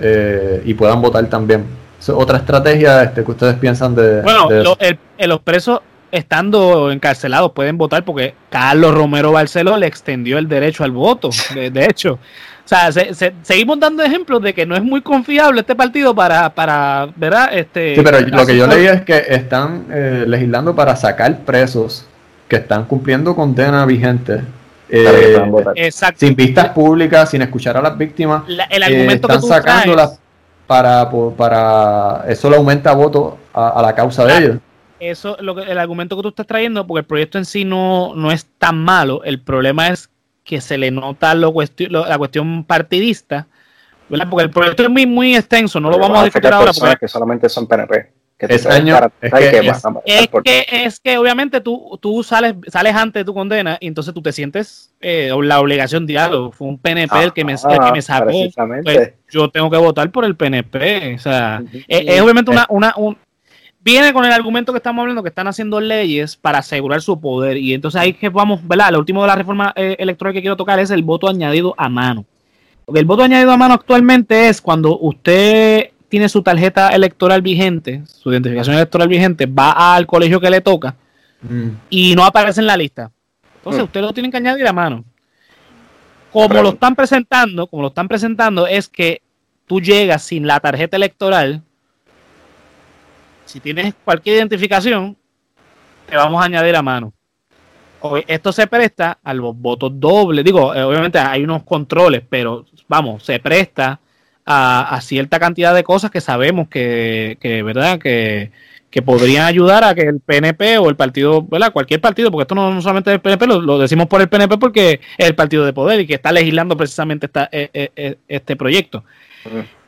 eh, y puedan votar también otra estrategia este, que ustedes piensan de... Bueno, los presos estando encarcelados pueden votar porque Carlos Romero Barceló le extendió el derecho al voto, de, hecho. O sea, seguimos dando ejemplos de que no es muy confiable este partido para, para ¿verdad? Este, sí, pero lo que yo leí es que están eh, legislando para sacar presos que están cumpliendo condena vigente. Eh, sin vistas públicas, sin escuchar a las víctimas. el argumento están sacándolas para, para eso le aumenta votos a, la causa de ellos. Eso, lo que, el argumento que tú estás trayendo, porque el proyecto en sí no, no es tan malo, el problema es que se le nota lo la cuestión partidista, ¿verdad? porque el proyecto es muy, muy extenso, no lo vamos a discutir ahora. Porque... que solamente son PNP es, que, es, que, obviamente tú, tú sales, sales antes de tu condena y entonces tú te sientes eh, la obligación de algo. Fue un PNP el que me, que me sacó. Pues, yo tengo que votar por el PNP. O sea, es, obviamente una, una un, viene con el argumento que estamos hablando que están haciendo leyes para asegurar su poder. Y entonces ahí que vamos, ¿verdad? Lo último de la reforma eh, electoral que quiero tocar es el voto añadido a mano. El voto añadido a mano actualmente es cuando usted tiene su tarjeta electoral vigente, su identificación electoral vigente, va al colegio que le toca mm. y no aparece en la lista. Entonces, mm. usted lo tiene que añadir a mano. Como lo están presentando, como lo están presentando, es que tú llegas sin la tarjeta electoral. Si tienes cualquier identificación, te vamos a añadir a mano. Esto se presta a los votos dobles. Digo, eh, obviamente hay unos controles, pero vamos, se presta a, cierta cantidad de cosas que sabemos que, que ¿verdad? Que, que podrían ayudar a que el PNP o el partido, ¿verdad? Cualquier partido, porque esto no, solamente es el PNP, lo, decimos por el PNP porque es el partido de poder y que está legislando precisamente esta, e, e, e, este proyecto.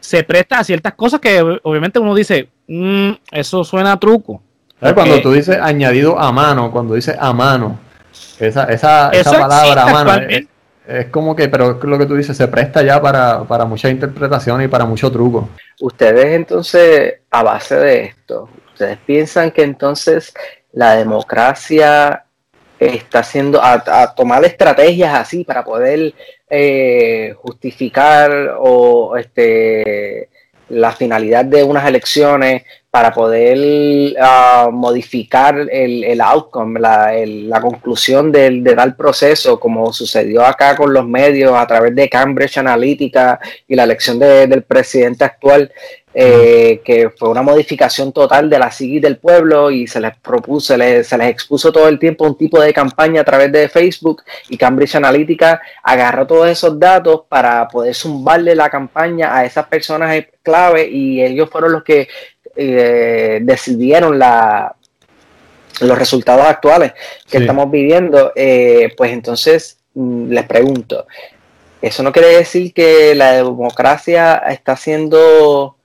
Se presta a ciertas cosas que obviamente uno dice, mm, eso suena a truco. Cuando tú dices añadido a mano, cuando dices a mano, esa, esa, esa palabra a mano, es como que, pero lo que tú dices, se presta ya para, para mucha interpretación y para mucho truco. Ustedes entonces, a base de esto, ustedes piensan que entonces la democracia está haciendo a, tomar estrategias así para poder eh, justificar o este la finalidad de unas elecciones para poder ah, modificar el, el outcome, la, la conclusión del, de tal proceso, como sucedió acá con los medios a través de Cambridge Analytica y la elección del presidente actual, eh, que fue una modificación total de la psiquis del pueblo y se les propuso, se les, se les expuso todo el tiempo un tipo de campaña a través de Facebook y Cambridge Analytica agarró todos esos datos para poder zumbarle la campaña a esas personas clave y ellos fueron los que eh, decidieron la, los resultados actuales que estamos viviendo, eh, pues entonces mm, les pregunto, ¿eso no quiere decir que la democracia está siendo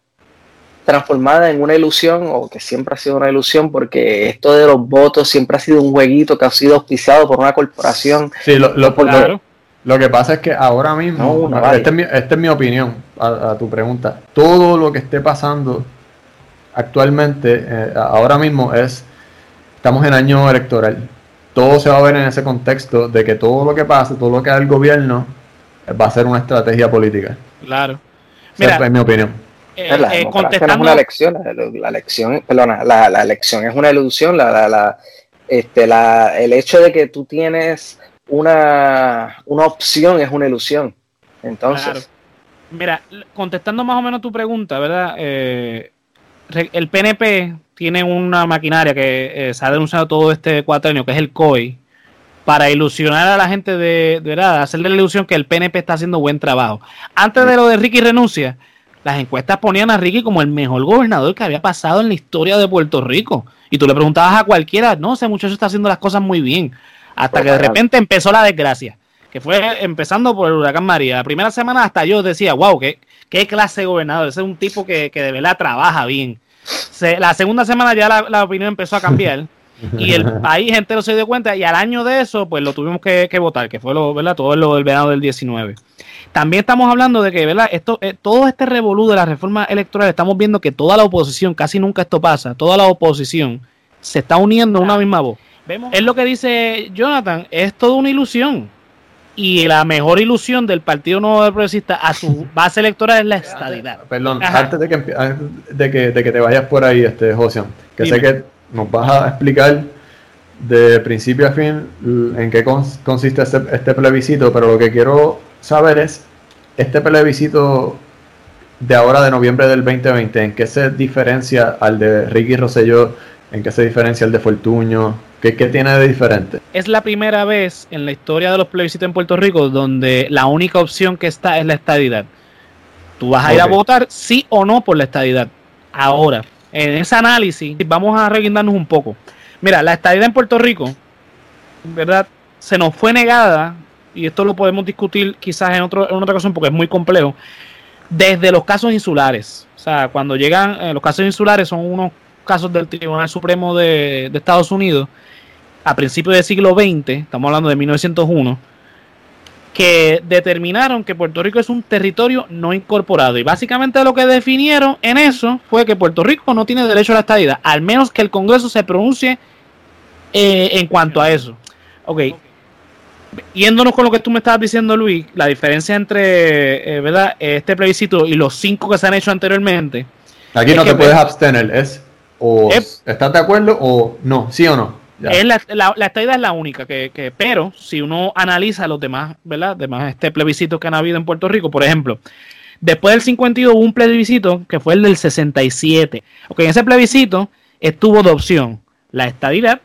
transformada en una ilusión o que siempre ha sido una ilusión porque esto de los votos siempre ha sido un jueguito que ha sido auspiciado por una corporación? Sí, lo, lo, lo que pasa es que ahora mismo, esta, es mi, opinión a, tu pregunta, todo lo que esté pasando actualmente, eh, ahora mismo es, estamos en año electoral, todo se va a ver en ese contexto de que todo lo que pase, todo lo que haga el gobierno, va a ser una estrategia política. Claro. Mira, es mi opinión. Eh, la eh, contestando... es una elección, la, elección, perdona, la, la, elección es una ilusión, la, la, este, la, el hecho de que tú tienes una, una opción es una ilusión. Entonces. Mira, contestando más o menos tu pregunta, ¿verdad? Eh, el PNP tiene una maquinaria que eh, se ha denunciado todo este cuatrenio, que es el COI, para ilusionar a la gente de, de verdad, hacerle la ilusión que el PNP está haciendo buen trabajo. Antes de lo de Ricky renuncia, las encuestas ponían a Ricky como el mejor gobernador que había pasado en la historia de Puerto Rico. Y tú le preguntabas a cualquiera, no, ese muchacho está haciendo las cosas muy bien. Hasta que de repente empezó la desgracia, que fue empezando por el huracán María. La primera semana hasta yo decía, wow, qué, qué clase de gobernador, ese es un tipo que, de verdad trabaja bien. La segunda semana ya la, opinión empezó a cambiar. y el país entero se dio cuenta y al año de eso pues lo tuvimos que, votar, que fue lo, ¿verdad? todo lo del verano del 19. También estamos hablando de que ¿verdad? Esto, eh, todo este revolú de la reforma electoral, estamos viendo que toda la oposición, casi nunca esto pasa, toda la oposición se está uniendo en una misma voz. Es lo que dice Jonathan, es toda una ilusión. Y la mejor ilusión del Partido Nuevo Progresista a su base electoral es la estadidad. Perdón, antes de que, de que, de que te vayas por ahí, este José, que sé que nos vas a explicar de principio a fin en qué consiste este, este, plebiscito, pero lo que quiero saber es, este plebiscito de ahora de noviembre del 2020, ¿en qué se diferencia al de Ricky Rosselló? ¿En qué se diferencia al de Fortuño? ¿Qué, tiene de diferente? Es la primera vez en la historia de los plebiscitos en Puerto Rico donde la única opción que está es la estadidad. Tú vas a ir a votar sí o no por la estadidad. Ahora, en ese análisis, vamos a reguindarnos un poco. Mira, la estadidad en Puerto Rico, ¿verdad? Se nos fue negada, y esto lo podemos discutir quizás en, otro, en otra ocasión porque es muy complejo, desde los casos insulares. O sea, cuando llegan, eh, los casos insulares son unos casos del Tribunal Supremo de, de Estados Unidos a principios del siglo XX, estamos hablando de 1901, que determinaron que Puerto Rico es un territorio no incorporado. Y básicamente lo que definieron en eso fue que Puerto Rico no tiene derecho a la estadía, al menos que el Congreso se pronuncie eh, en cuanto a eso. Ok. Yéndonos con lo que tú me estabas diciendo, Luis, la diferencia entre eh, ¿verdad? este plebiscito y los cinco que se han hecho anteriormente. Aquí no te puedes abstener, es o estás de acuerdo o no, sí o no. Es la, la, es la única, que, pero si uno analiza los demás, ¿verdad? Demás este plebiscito que han habido en Puerto Rico, por ejemplo, después del 52 hubo un plebiscito que fue el del 67. Ok, en ese plebiscito estuvo de opción la estadidad,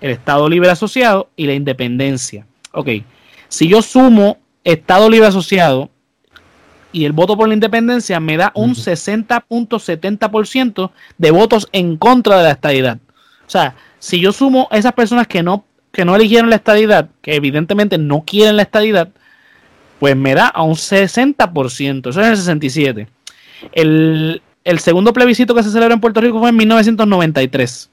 el Estado Libre Asociado y la independencia. Ok, si yo sumo Estado Libre Asociado y el voto por la independencia, me da un 60.70% de votos en contra de la estadidad. O sea, si yo sumo a esas personas que no, que no eligieron la estadidad, que evidentemente no quieren la estadidad, pues me da a un 60%, eso es el 67. El, el segundo plebiscito que se celebró en Puerto Rico fue en 1993.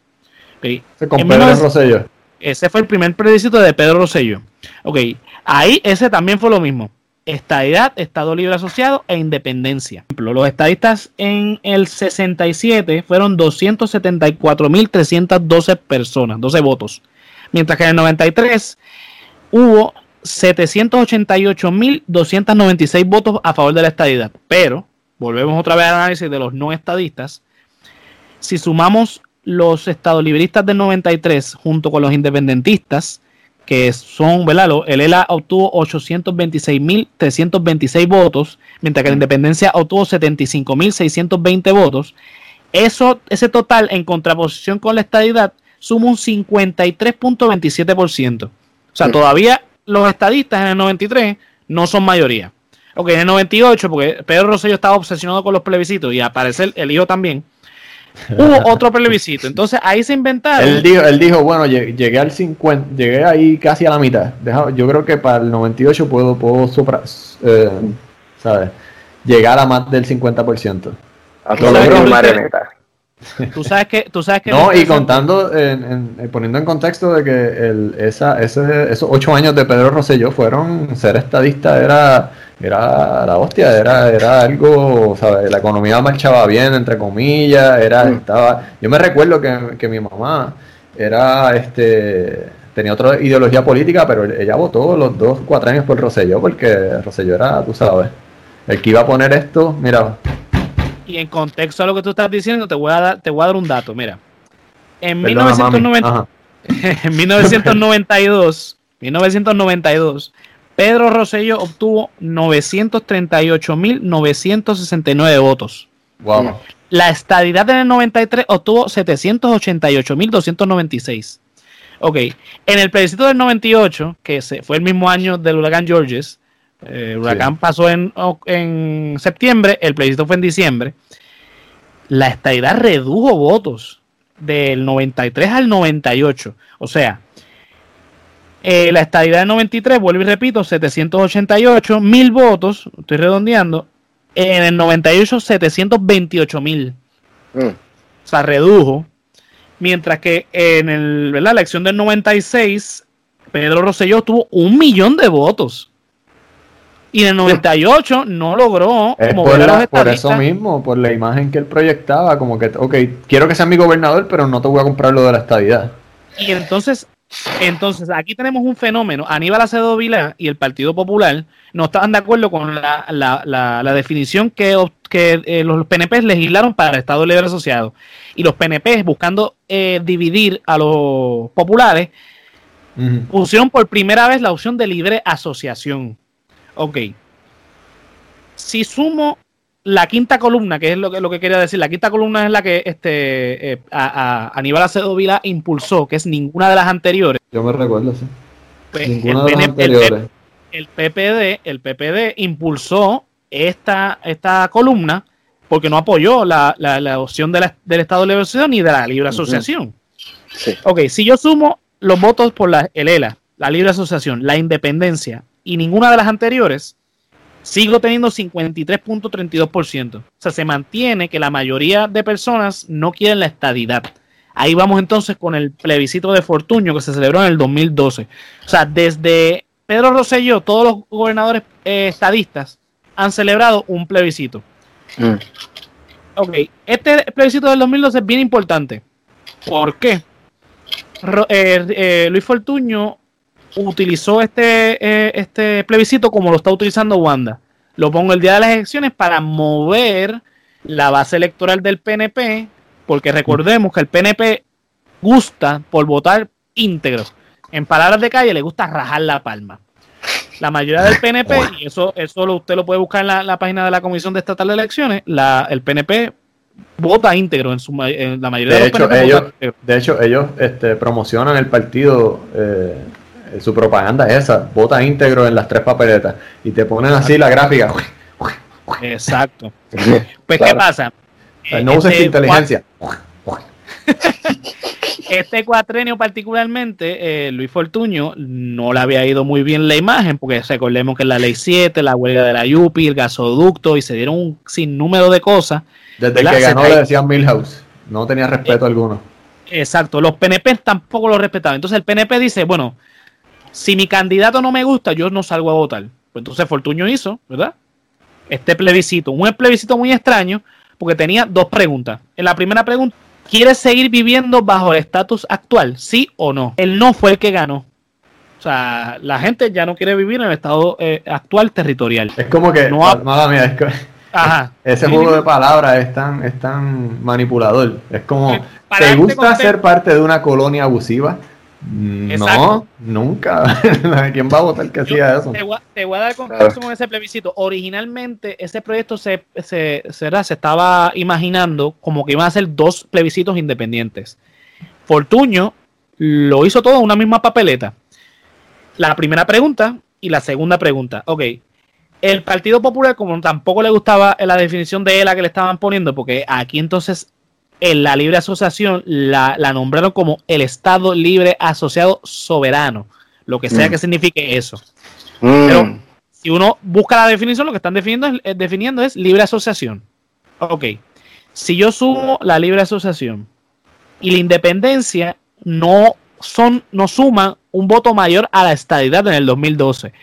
con Pedro Rosselló. Ese fue el primer plebiscito de Pedro Rosselló. Ok, ahí ese también fue lo mismo estadidad, Estado Libre Asociado e independencia. Los estadistas en el 67 fueron 274.312 personas, 12 votos. Mientras que en el 93 hubo 788.296 votos a favor de la estadidad. Pero, volvemos otra vez al análisis de los no estadistas. Si sumamos los estadolibristas del 93 junto con los independentistas, que son, ¿verdad? El ELA obtuvo 826.326 votos, mientras que la Independencia obtuvo 75.620 votos. Eso, ese total en contraposición con la estadidad suma un 53.27%. O sea, todavía los estadistas en el 93 no son mayoría. Ok, en el 98, porque Pedro Rosselló estaba obsesionado con los plebiscitos y al parecer el hijo también, Hubo otro plebiscito. Entonces ahí se inventaron. Él dijo, él dijo bueno, llegué al 50, llegué ahí casi a la mitad. yo creo que para el 98 puedo, puedo supra, eh, ¿sabes? llegar a más del 50%. A todo Tú sabes que, tú sabes que no y contando, en, poniendo en contexto de que el, esa, ese, esos ocho años de Pedro Rosselló fueron ser estadista era era la hostia, era, era algo, ¿sabes? La economía marchaba bien, entre comillas, era, mm. estaba, yo me recuerdo que, que mi mamá era, este, tenía otra ideología política, pero ella votó los dos, cuatro años por Rosselló, porque Rosselló era, tú sabes, el que iba a poner esto, mira, y en contexto a lo que tú estás diciendo, te voy a dar, te voy a dar un dato. Mira, en, 1990, en 1992, 1992, Pedro Rosselló obtuvo 938.969 votos. Wow. La estadidad en el 93 obtuvo 788.296. Ok, en el plebiscito del 98, que fue el mismo año del huracán Georges, el huracán pasó en, en, septiembre, el plebiscito fue en diciembre. La estadidad redujo votos del 93 al 98. O sea, eh, la estadidad del 93, vuelvo y repito, 788 mil votos, estoy redondeando. En el 98, 728 mil. Mm. O sea, redujo. Mientras que en el, la elección del 96, Pedro Rosselló tuvo un millón de votos. Y en el 98 no logró mover por, eso mismo, por la imagen que él proyectaba, como que, ok, quiero que sea mi gobernador, pero no te voy a comprar lo de la estadidad. Y entonces, entonces aquí tenemos un fenómeno. Aníbal Acevedo Vilá y el Partido Popular no estaban de acuerdo con la, la, la, definición que, que eh, los PNP legislaron para el Estado Libre Asociado. Y los PNP, buscando eh, dividir a los populares, pusieron por primera vez la opción de libre asociación. Ok. Si sumo la quinta columna, que es lo que, lo que quería decir, la quinta columna es la que este eh, a, Aníbal Acevedo Vila impulsó, que es ninguna de las anteriores. Yo me recuerdo, sí. Pues, ninguna de las anteriores. El, PPD, el PPD impulsó esta, esta columna porque no apoyó la, la, opción de del Estado de Libre ni de la Libre Asociación. sí. Ok, si yo sumo los votos por la, el ELA, la Libre Asociación, la Independencia y ninguna de las anteriores, sigo teniendo 53.32%. O sea, se mantiene que la mayoría de personas no quieren la estadidad. Ahí vamos entonces con el plebiscito de Fortuño que se celebró en el 2012. O sea, desde Pedro Rosselló, todos los gobernadores eh, estadistas han celebrado un plebiscito. Mm. Ok, este plebiscito del 2012 es bien importante. ¿Por qué? Eh, eh, Luis Fortuño utilizó este, eh, este plebiscito como lo está utilizando Wanda. Lo pongo el día de las elecciones para mover la base electoral del PNP, porque recordemos que el PNP gusta por votar íntegro. En palabras de calle, le gusta rajar la palma. La mayoría del PNP, y eso, eso usted lo puede buscar en la, página de la Comisión de Estatal de Elecciones, la, el PNP vota íntegro en, su, en la mayoría de, los hecho, ellos, De hecho, ellos este, promocionan el partido eh, su propaganda es esa, vota íntegro en las tres papeletas y te ponen así la gráfica. Exacto. Pues, ¿qué pasa? no uses este inteligencia. este cuatrenio particularmente, eh, Luis Fortuño no le había ido muy bien la imagen, porque recordemos que la ley 7, la huelga de la Yupi, el gasoducto, y se dieron un sinnúmero de cosas. Desde que ganó le decían Milhouse, no tenía respeto eh, alguno. Exacto, los PNP tampoco lo respetaban. Entonces el PNP dice, bueno, si mi candidato no me gusta, yo no salgo a votar. Pues entonces Fortuño hizo, ¿verdad? Este plebiscito, un plebiscito muy extraño, porque tenía dos preguntas. En la primera pregunta, ¿quieres seguir viviendo bajo el estatus actual? ¿Sí o no? El no fue el que ganó. O sea, la gente ya no quiere vivir en el estado eh, actual territorial. Es como que, no mía, es que Ajá. ese juego de palabras es tan, es tan manipulador. Es como, ¿te este gusta ser parte de una colonia abusiva? No, nunca. ¿Quién va a votar que hacía eso? Te voy, a, dar contexto con ese plebiscito. Originalmente, ese proyecto se, se, se, estaba imaginando como que iban a ser dos plebiscitos independientes. Fortuño lo hizo todo en una misma papeleta. La primera pregunta y la segunda pregunta. Ok, el Partido Popular, como tampoco le gustaba la definición de ELA que le estaban poniendo, porque aquí entonces en la libre asociación la, nombraron como el Estado Libre Asociado Soberano, lo que sea mm. que signifique eso. Mm. Pero si uno busca la definición, lo que están definiendo es, eh, definiendo es libre asociación. Ok, si yo sumo la libre asociación y la independencia, no, son, no suman un voto mayor a la estadidad en el 2012.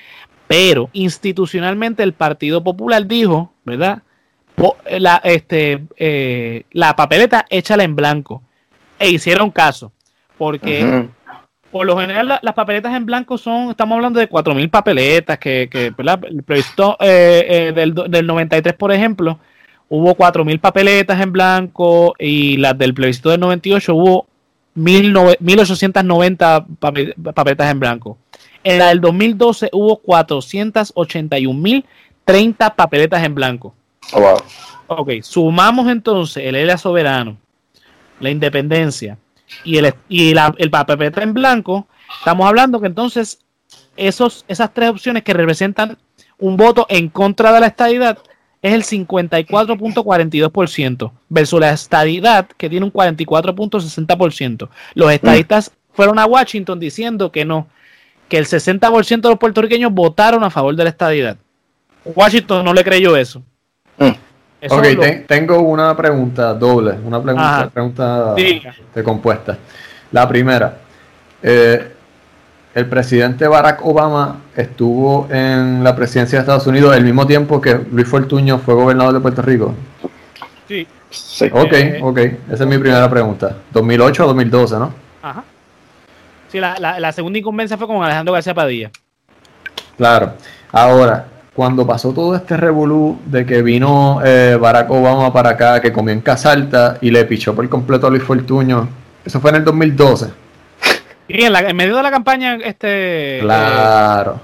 Pero institucionalmente el Partido Popular dijo, ¿verdad? La, este, eh, la papeleta échala en blanco. E hicieron caso. Porque por lo general las papeletas en blanco son, estamos hablando de 4.000 papeletas, que, que ¿verdad? el proyecto eh, eh, del, del 93, por ejemplo, hubo 4.000 papeletas en blanco y las del plebiscito del 98 hubo 1.890 papeletas en blanco. En la del 2012 hubo 481.030 papeletas en blanco. Oh. Ok, sumamos entonces el ELA soberano, la independencia y el, y la, el papeleta en blanco. Estamos hablando que entonces esos, esas tres opciones que representan un voto en contra de la estadidad es el 54.42% versus la estadidad que tiene un 44.60%. Los estadistas fueron a Washington diciendo que no, que el 60% de los puertorriqueños votaron a favor de la estadidad. Washington no le creyó eso. Mm. ok, tengo una pregunta doble, una pregunta, pregunta de compuesta. La primera, eh, el presidente Barack Obama estuvo en la presidencia de Estados Unidos al mismo tiempo que Luis Fortuño fue gobernador de Puerto Rico. Sí. Ok, eh, ok. Esa es mi primera pregunta. 2008 o 2012, ¿no? Ajá. Sí, la, la, segunda incumbencia fue con Alejandro García Padilla. Claro. Ahora, cuando pasó todo este revolú de que vino eh, Barack Obama para acá, que comió en Casalta y le pichó por completo a Luis Fortuño, eso fue en el 2012. Y en, medio de la campaña, este. Claro.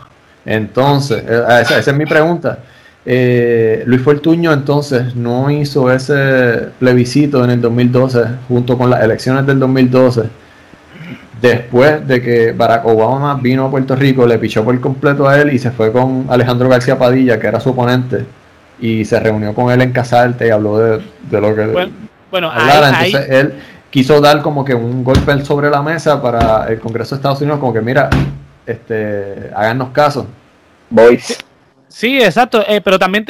Entonces, eh, esa, es mi pregunta. Eh, Luis Fortuño entonces no hizo ese plebiscito en el 2012 junto con las elecciones del 2012 después de que Barack Obama vino a Puerto Rico, le pichó por completo a él y se fue con Alejandro García Padilla, que era su oponente, y se reunió con él en Casarte y habló de, lo que bueno, bueno Entonces él quiso dar como que un golpe sobre la mesa para el Congreso de Estados Unidos, como que mira, este, háganos caso. Boys. Sí, exacto, eh, pero también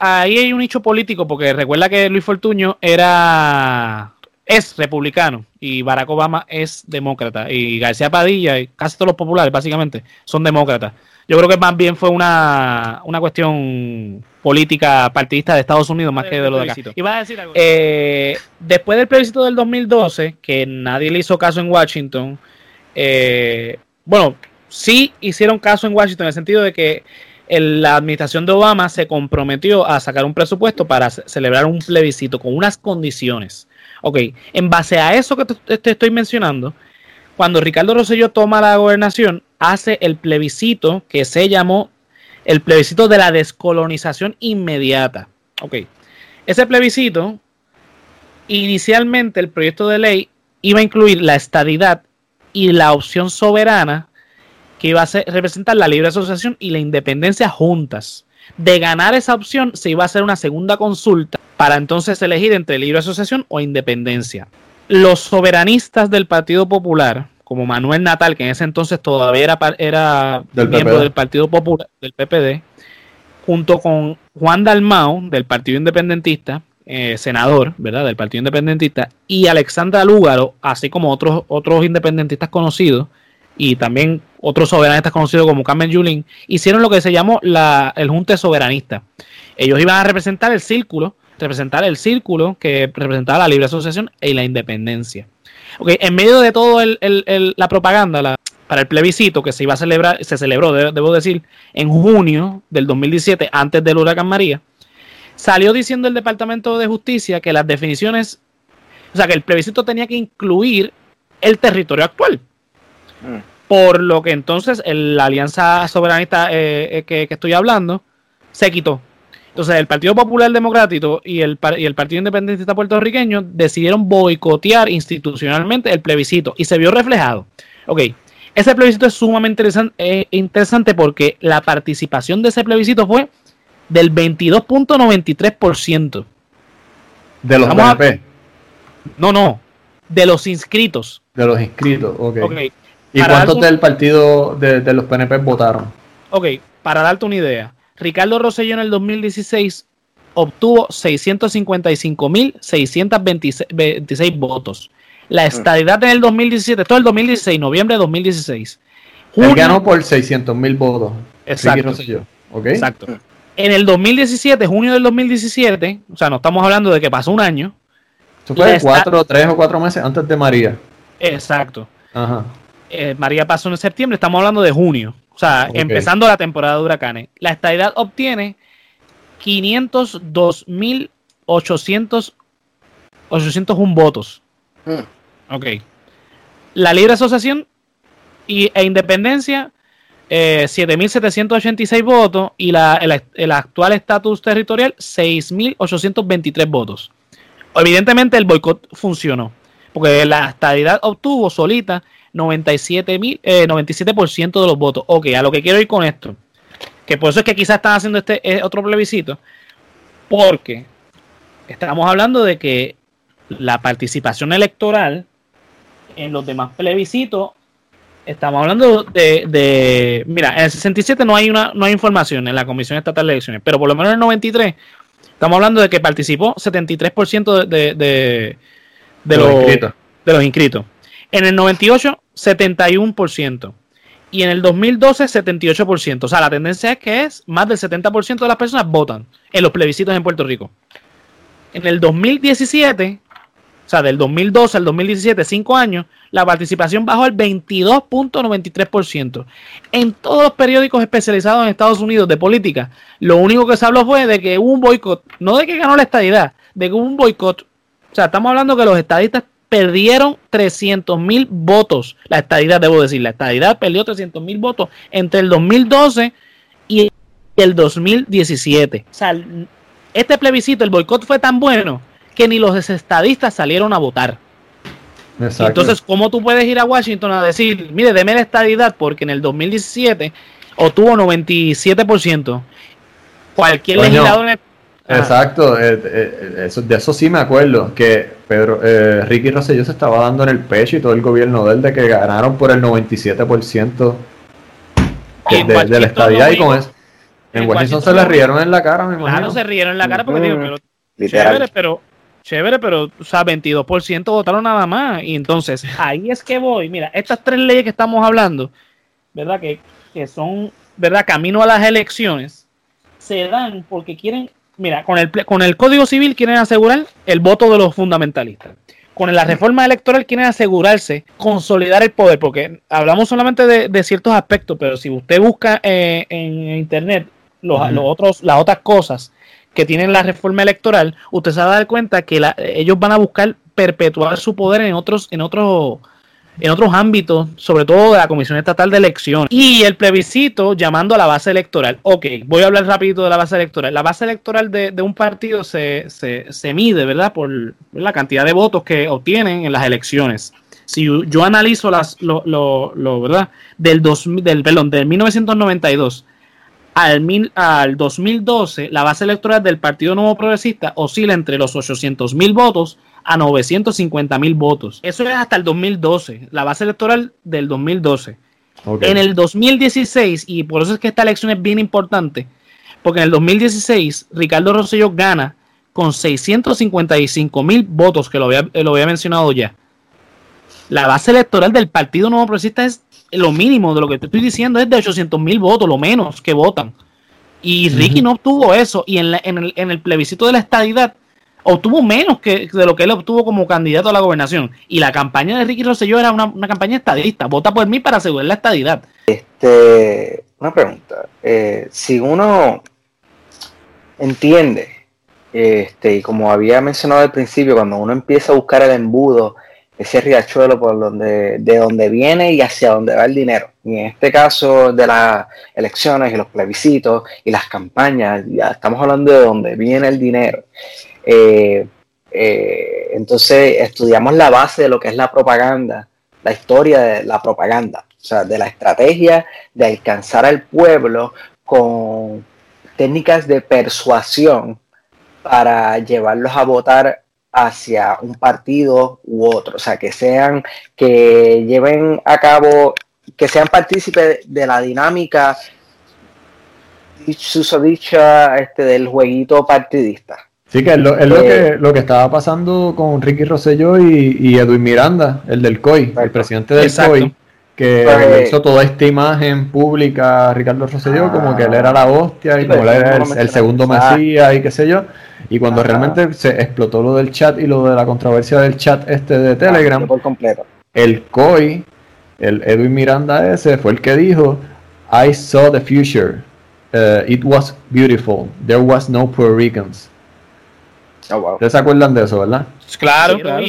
ahí hay un nicho político, porque recuerda que Luis Fortuño era es republicano y Barack Obama es demócrata y García Padilla y casi todos los populares básicamente son demócratas. Yo creo que más bien fue una, una cuestión política partidista de Estados Unidos más que de lo de acá. a decir algo. Eh, después del plebiscito del 2012, que nadie le hizo caso en Washington, eh, bueno, sí hicieron caso en Washington en el sentido de que la administración de Obama se comprometió a sacar un presupuesto para celebrar un plebiscito con unas condiciones. Ok, en base a eso que te, estoy mencionando, cuando Ricardo Rosselló toma la gobernación, hace el plebiscito que se llamó el plebiscito de la descolonización inmediata. Ok. Ese plebiscito, inicialmente el proyecto de ley iba a incluir la estadidad y la opción soberana que iba a representar la libre asociación y la independencia juntas. De ganar esa opción se iba a hacer una segunda consulta para entonces elegir entre libre asociación o independencia. Los soberanistas del Partido Popular como Manuel Natal, que en ese entonces todavía era, era miembro del Partido Popular, del PPD, junto con Juan Dalmao, del Partido Independentista, eh, senador, ¿verdad?, del Partido Independentista, y Alexandra Lúgaro, así como otros, otros independentistas conocidos, y también otros soberanistas conocidos como Carmen Yulín, hicieron lo que se llamó la, el Junte Soberanista. Ellos iban a representar el círculo, representar el círculo que representaba la libre asociación y la independencia. Okay, en medio de todo la propaganda para el plebiscito que se iba a celebrar, se celebró, debo decir, en junio del 2017, antes del huracán María, salió diciendo el Departamento de Justicia que las definiciones, o sea, que el plebiscito tenía que incluir el territorio actual. Mm. Por lo que entonces la alianza soberanista eh, eh, que estoy hablando se quitó. Entonces, el Partido Popular Democrático y el, y el Partido Independentista Puertorriqueño decidieron boicotear institucionalmente el plebiscito y se vio reflejado. Ok, ese plebiscito es sumamente eh, interesante, porque la participación de ese plebiscito fue del 22.93%. De los PNP. No, no, de los inscritos. De los inscritos, ok. okay. ¿Y cuántos del partido de, de, los PNP votaron? Ok, para darte una idea, Ricardo Rosselló en el 2016 obtuvo 655.626 votos. La mm. estadidad en el 2017, todo el 2016, noviembre de 2016. Él ganó por 600.000 votos. Exacto. Exacto. En el 2017, junio del 2017, o sea, no estamos hablando de que pasó un año. Eso fue cuatro, tres o cuatro meses antes de María. Exacto. Ajá. Eh, María pasó en septiembre, estamos hablando de junio. O sea, empezando la temporada de huracanes. La estadidad obtiene 502.800 801 votos. Mm. Ok. La libre asociación y, e independencia, eh, 7.786 votos. Y la, el, actual estatus territorial, 6.823 votos. Evidentemente el boicot funcionó. Porque la estadidad obtuvo solita 97, mil, 97% eh, de los votos. Ok, a lo que quiero ir con esto. Que por eso es que quizás están haciendo este eh, otro plebiscito. Porque estamos hablando de que la participación electoral en los demás plebiscitos, estamos hablando de, mira, en el 67 no hay una no hay información en la Comisión Estatal de Elecciones, pero por lo menos en el 93 estamos hablando de que participó 73% de, de, de, los, inscritos. de los inscritos. En el 98 71%. Y en el 2012, 78%. O sea, la tendencia es que es más del 70% de las personas votan en los plebiscitos en Puerto Rico. En el 2017, o sea, del 2012 al 2017, 5 años, la participación bajó al 22.93%. En todos los periódicos especializados en Estados Unidos de política, lo único que se habló fue de que hubo un boicot, no de que ganó la estadidad, de que hubo un boicot. O sea, estamos hablando que los estadistas perdieron 300 mil votos. La estadidad, debo decir, la estadidad perdió 300 mil votos entre el 2012 y el 2017. O sea, este plebiscito, el boicot fue tan bueno que ni los estadistas salieron a votar. Entonces, ¿cómo tú puedes ir a Washington a decir, mire, deme la estadidad porque en el 2017 obtuvo 97%? Cualquier legislador en Exacto, eh, eh, eso, de eso sí me acuerdo, que Pedro, eh, Ricky Rosselló se estaba dando en el pecho y todo el gobierno de él de que ganaron por el 97% de, de, la estadía y con eso. En, Washington, se le rieron en la cara, me imagino. Claro, se rieron en la cara porque digo, pero, chévere, pero, chévere, pero, o sea, 22% votaron nada más. Y entonces, ahí es que voy. Mira, estas tres leyes que estamos hablando, ¿verdad? Que, que son, ¿verdad? Camino a las elecciones, se dan porque quieren mira, con el, con el Código Civil quieren asegurar el voto de los fundamentalistas. Con la reforma electoral quieren asegurarse, consolidar el poder, porque hablamos solamente de, ciertos aspectos, pero si usted busca eh, en internet los, otros, las otras cosas que tienen la reforma electoral, usted se va a dar cuenta que ellos van a buscar perpetuar su poder en otros, en otros en otros ámbitos, sobre todo de la Comisión Estatal de Elecciones. Y el plebiscito llamando a la base electoral. Ok, voy a hablar rapidito de la base electoral. La base electoral de, un partido se, se, mide, ¿verdad? Por la cantidad de votos que obtienen en las elecciones. Si yo analizo las, lo, lo, ¿verdad? Del, dos, del, perdón, del 1992 al, al 2012, la base electoral del Partido Nuevo Progresista oscila entre los 800 mil votos a 950 mil votos. Eso es hasta el 2012, la base electoral del 2012. En el 2016, y por eso es que esta elección es bien importante, porque en el 2016 Ricardo Rosselló gana con 655 mil votos, que lo había, lo había mencionado ya. La base electoral del Partido Nuevo Progresista es lo mínimo de lo que te estoy diciendo, es de 800 mil votos, lo menos que votan. Y Ricky no obtuvo eso. Y en, en, el, en el plebiscito de la estadidad, obtuvo menos que de lo que él obtuvo como candidato a la gobernación. Y la campaña de Ricky Rosselló era una, campaña estadista. Vota por mí para asegurar la estadidad. Este, una pregunta. Eh, si uno entiende, este, y como había mencionado al principio, cuando uno empieza a buscar el embudo, ese riachuelo por donde, de donde viene y hacia dónde va el dinero. Y en este caso de las elecciones y los plebiscitos y las campañas, ya estamos hablando de dónde viene el dinero. Eh, eh, entonces estudiamos la base de lo que es la propaganda, la historia de la propaganda, o sea, de la estrategia de alcanzar al pueblo con técnicas de persuasión para llevarlos a votar hacia un partido u otro, o sea, que sean, que lleven a cabo, que sean partícipes de la dinámica susodicha este, del jueguito partidista. Sí, que es, lo, es lo, que, eh, lo que estaba pasando con Ricky Rosselló y, y Edwin Miranda, el del COI, el presidente del COI, que pues, hizo toda esta imagen pública a Ricardo Rosselló, como que él era la hostia y como él era el, segundo mesías y qué sé yo. Y cuando realmente se explotó lo del chat y lo de la controversia del chat este de Telegram, por completo. el COI, el Edwin Miranda ese, fue el que dijo, I saw the future. Uh, it was beautiful. There was no Puerto Ricans. Oh, wow. ¿Ustedes se acuerdan de eso, verdad? Claro, claro.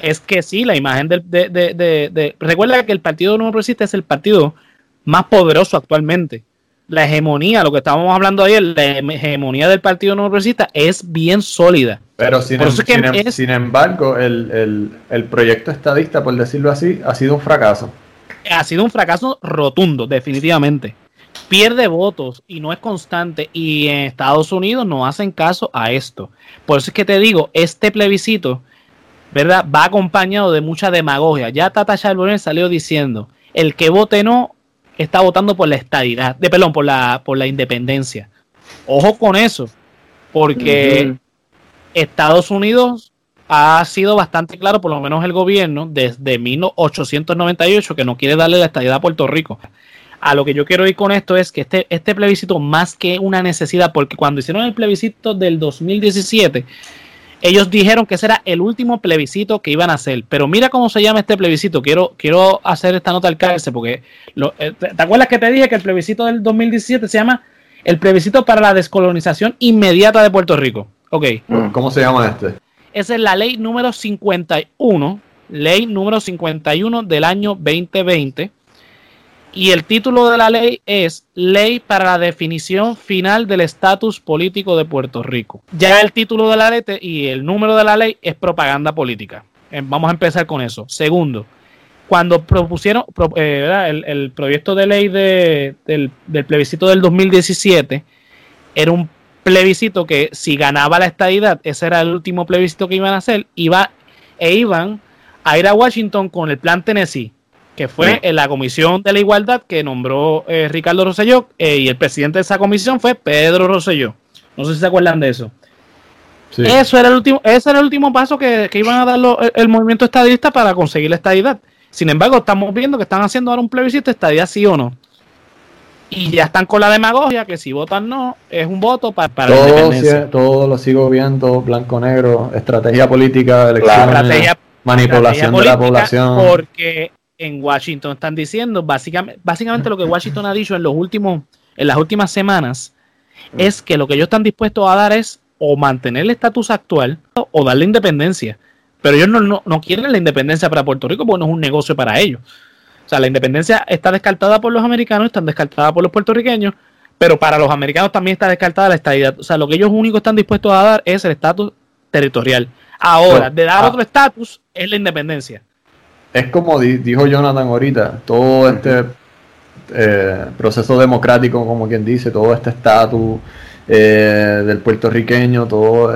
Es que sí, la imagen de, de, de, de, Recuerda que el Partido Nuevo Progresista es el partido más poderoso actualmente. La hegemonía, lo que estábamos hablando ayer, la hegemonía del Partido Nuevo Progresista es bien sólida. Pero sin, em- sin, em- sin embargo, el, el, el proyecto estadista, por decirlo así, ha sido un fracaso. Ha sido un fracaso rotundo, definitivamente pierde votos y no es constante y en Estados Unidos no hacen caso a esto. Por eso es que te digo, este plebiscito, ¿verdad? Va acompañado de mucha demagogia. Ya Tata Charbonnet salió diciendo, el que vote no está votando por la estadidad, de perdón, por la por la independencia. Ojo con eso, porque Estados Unidos ha sido bastante claro, por lo menos el gobierno, desde 1898, que no quiere darle la estadidad a Puerto Rico a lo que yo quiero ir con esto es que este, este plebiscito, más que una necesidad, porque cuando hicieron el plebiscito del 2017, ellos dijeron que ese era el último plebiscito que iban a hacer. Pero mira cómo se llama este plebiscito. Quiero, quiero hacer esta nota al cárcel, porque eh, ¿te acuerdas que te dije que el plebiscito del 2017 se llama el plebiscito para la descolonización inmediata de Puerto Rico? Ok. ¿Cómo se llama este? Esa es la ley número 51, ley número 51 del año 2020 y el título de la ley es Ley para la definición final del estatus político de Puerto Rico. Ya el título de la ley y el número de la ley es propaganda política. Eh, vamos a empezar con eso. Segundo, cuando propusieron eh, el, proyecto de ley del, del, plebiscito del 2017, era un plebiscito que si ganaba la estadidad, ese era el último plebiscito que iban a hacer, iba, e iban a ir a Washington con el plan Tennessee que fue en la Comisión de la Igualdad que nombró eh, Ricardo Rosselló eh, y el presidente de esa comisión fue Pedro Rosselló. No sé si se acuerdan de eso. Eso era el último, ese era el último paso que, iban a dar el, movimiento estadista para conseguir la estadidad. Sin embargo, estamos viendo que están haciendo ahora un plebiscito de estadidad sí o no. Y ya están con la demagogia que si votan no, es un voto para, para todo, la independencia. todo lo sigo viendo blanco-negro, estrategia política, elecciones, manipulación de la población. Porque en Washington están diciendo, básicamente, básicamente lo que Washington ha dicho en los últimos, en las últimas semanas, mm. es que lo que ellos están dispuestos a dar es o mantener el estatus actual o darle independencia. Pero ellos no, no, quieren la independencia para Puerto Rico porque no es un negocio para ellos. O sea, la independencia está descartada por los americanos, está descartada por los puertorriqueños, pero para los americanos también está descartada la estadidad. O sea, lo que ellos únicos están dispuestos a dar es el estatus territorial. Ahora, de dar ah. otro estatus es la independencia es como dijo Jonathan ahorita, todo este eh, proceso democrático, como quien dice, todo este estatus eh, del puertorriqueño, todo,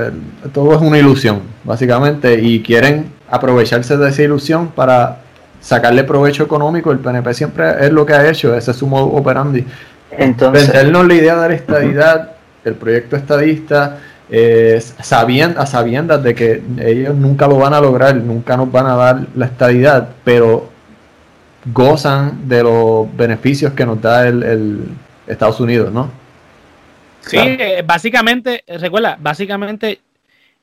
todo es una ilusión, básicamente, y quieren aprovecharse de esa ilusión para sacarle provecho económico. El PNP siempre es lo que ha hecho, ese es su modo operandi. Entonces, vendernos la idea de la estadidad, el proyecto estadista, eh, sabiendo, a sabiendas de que ellos nunca lo van a lograr, nunca nos van a dar la estabilidad, pero gozan de los beneficios que nos da el, Estados Unidos, ¿no? Sí, eh, básicamente, recuerda, básicamente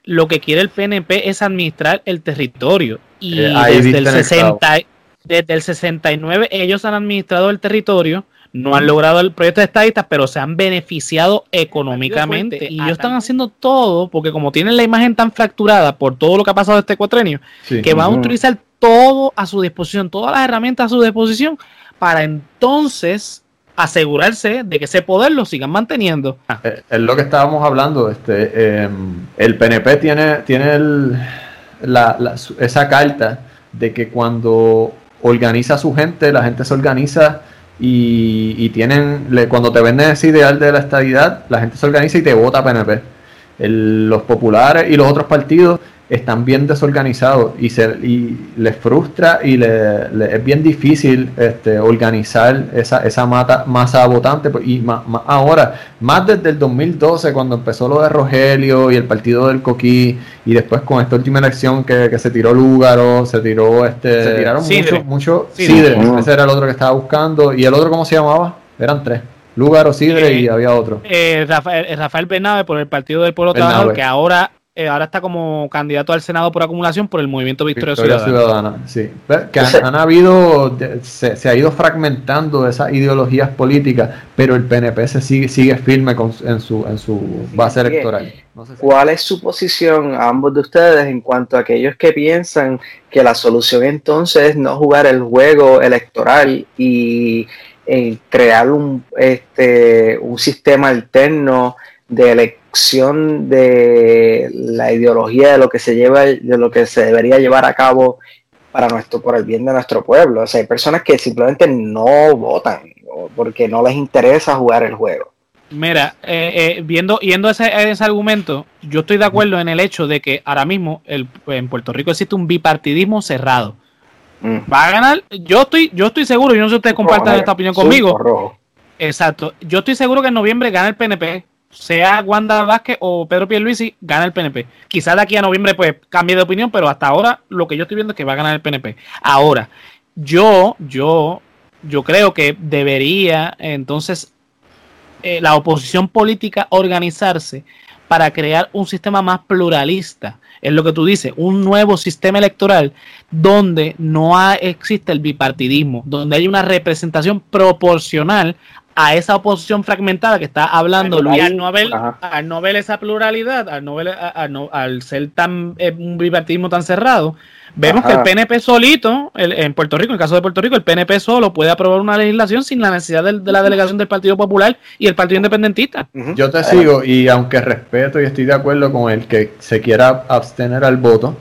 lo que quiere el PNP es administrar el territorio. Y eh, desde, el 60, desde el 69 ellos han administrado el territorio no han logrado el proyecto de estadistas, pero se han beneficiado económicamente. Y ellos están haciendo todo, porque como tienen la imagen tan fracturada por todo lo que ha pasado este cuatrenio, que van a utilizar todo a su disposición, todas las herramientas a su disposición, para entonces asegurarse de que ese poder lo sigan manteniendo. Eh, es lo que estábamos hablando. Este, em, el PNP tiene, tiene esa carta de que cuando organiza a su gente, la gente se organiza y, tienen, cuando te venden ese ideal de la estabilidad, la gente se organiza y te vota PNP. los populares y los otros partidos están bien desorganizados y, se, y les frustra y le, es bien difícil este, organizar esa, esa mata, masa votante. Pues, y más, ahora, más desde el 2012, cuando empezó lo de Rogelio y el partido del Coquí, y después con esta última elección que, se tiró Lúgaro, se tiró este. Se tiraron mucho, mucho. ese era el otro que estaba buscando. ¿Y el otro cómo se llamaba? Eran tres. Lúgaro, Sidre y eh, había otro. Eh, Rafael, Rafael Bernabe por el Partido del Pueblo Trabajador, que ahora eh, ahora está como candidato al Senado por acumulación por el movimiento Victoria, Ciudadana. sí. Que han, habido, se, ha ido fragmentando esas ideologías políticas, pero el PNP se sigue, sigue firme en, su, en su base electoral. ¿Cuál es su posición a ambos de ustedes en cuanto a aquellos que piensan que la solución entonces es no jugar el juego electoral y eh, crear un, este, un sistema alterno de elección de la ideología de lo que se lleva, de lo que se debería llevar a cabo para nuestro, por el bien de nuestro pueblo. O sea, hay personas que simplemente no votan porque no les interesa jugar el juego. Mira, eh, eh, viendo, yendo ese, ese argumento, yo estoy de acuerdo en el hecho de que ahora mismo el, en Puerto Rico existe un bipartidismo cerrado. Mm. Va a ganar, yo estoy, yo estoy seguro, yo no sé si ustedes comparten esta opinión conmigo. Exacto, yo estoy seguro que en noviembre gana el PNP, sea Wanda Vázquez o Pedro Pierluisi, gana el PNP. Quizás de aquí a noviembre pues cambie de opinión, pero hasta ahora lo que yo estoy viendo es que va a ganar el PNP. Ahora, yo, yo, yo creo que debería entonces eh, la oposición política organizarse para crear un sistema más pluralista. Es lo que tú dices, un nuevo sistema electoral donde no existe el bipartidismo, donde hay una representación proporcional a esa oposición fragmentada que está hablando Luis. Al no, ver, al no ver esa pluralidad, al, no ver, al ser tan eh, un bipartidismo tan cerrado, vemos que el PNP solito, en Puerto Rico, en el caso de Puerto Rico, el PNP solo puede aprobar una legislación sin la necesidad de, la delegación del Partido Popular y el Partido Independentista. Yo te sigo y aunque respeto y estoy de acuerdo con el que se quiera abstener al voto,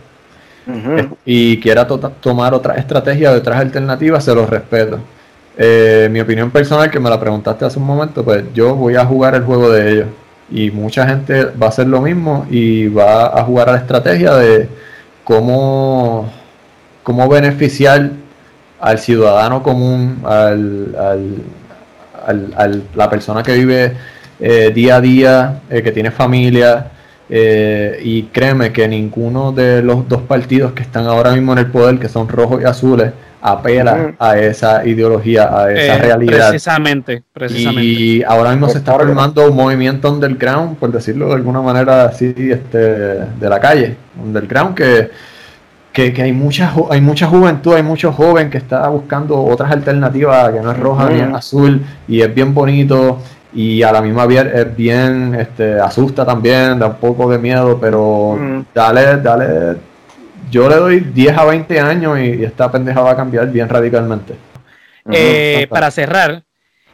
y quiera tomar otra estrategia de otras alternativas, se lo respeto. Eh, mi opinión personal, que me la preguntaste hace un momento, pues yo voy a jugar el juego de ellos. Y mucha gente va a hacer lo mismo y va a jugar a la estrategia de cómo, cómo beneficiar al ciudadano común, al, al, la persona que vive eh, día a día, eh, que tiene familia. Y créeme que ninguno de los dos partidos que están ahora mismo en el poder, que son rojos y azules, apela a esa ideología, a esa eh, realidad. Precisamente, precisamente. Y ahora mismo se está formando un movimiento underground, por decirlo de alguna manera así, este, de la calle, underground, que, que, que hay, mucha, hay mucha juventud, hay muchos jóvenes que está buscando otras alternativas, que no es roja ni es azul, y es bien bonito. Y a la misma vez es bien, este, asusta también, da un poco de miedo, pero dale, dale yo le doy 10 a 20 años y, esta pendeja va a cambiar bien radicalmente. Eh, para cerrar,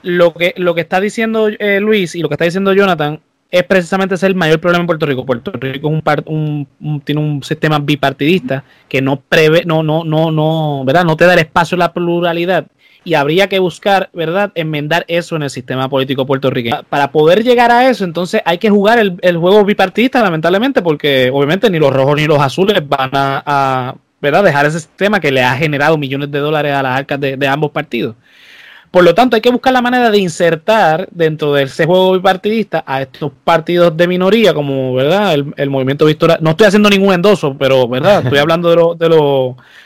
lo que, lo que está diciendo eh, Luis y lo que está diciendo Jonathan es precisamente ese el mayor problema en Puerto Rico. Puerto Rico es un, un, tiene un sistema bipartidista que no prevé, no, no, no, no, ¿verdad? No te da el espacio a la pluralidad y habría que buscar, ¿verdad?, enmendar eso en el sistema político puertorriqueño. Para poder llegar a eso, entonces hay que jugar el, juego bipartidista, lamentablemente, porque obviamente ni los rojos ni los azules van a, ¿verdad? dejar ese sistema que le ha generado millones de dólares a las arcas de ambos partidos. Por lo tanto, hay que buscar la manera de insertar dentro de ese juego bipartidista a estos partidos de minoría, como verdad el, movimiento Victoria. No estoy haciendo ningún endoso, pero verdad estoy hablando de, de,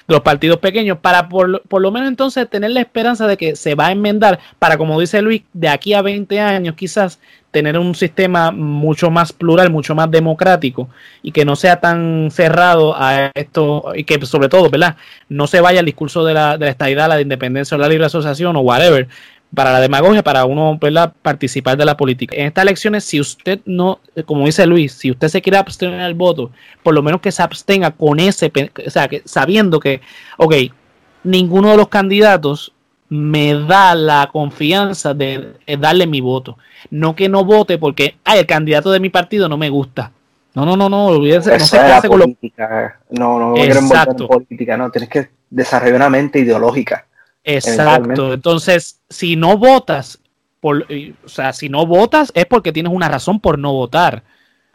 los partidos pequeños, para por, por, lo menos entonces tener la esperanza de que se va a enmendar para, como dice Luis, de aquí a 20 años quizás tener un sistema mucho más plural, mucho más democrático y que no sea tan cerrado a esto y que sobre todo, ¿verdad? No se vaya al discurso de la, de la estadidad, la independencia o la libre asociación o whatever para la demagogia, para uno ¿verdad? participar de la política. En estas elecciones, si usted no, como dice Luis, si usted se quiere abstener al voto, por lo menos que se abstenga con ese, o sea, que sabiendo que, ok, ninguno de los candidatos me da la confianza de darle mi voto. No que no vote porque ay, el candidato de mi partido no me gusta. No, no, no, no, olvídense. No se hace con política. No, no, no política, no, tienes que desarrollar una mente ideológica. Exacto. Entonces, si no votas, por, o sea, si no votas es porque tienes una razón por no votar.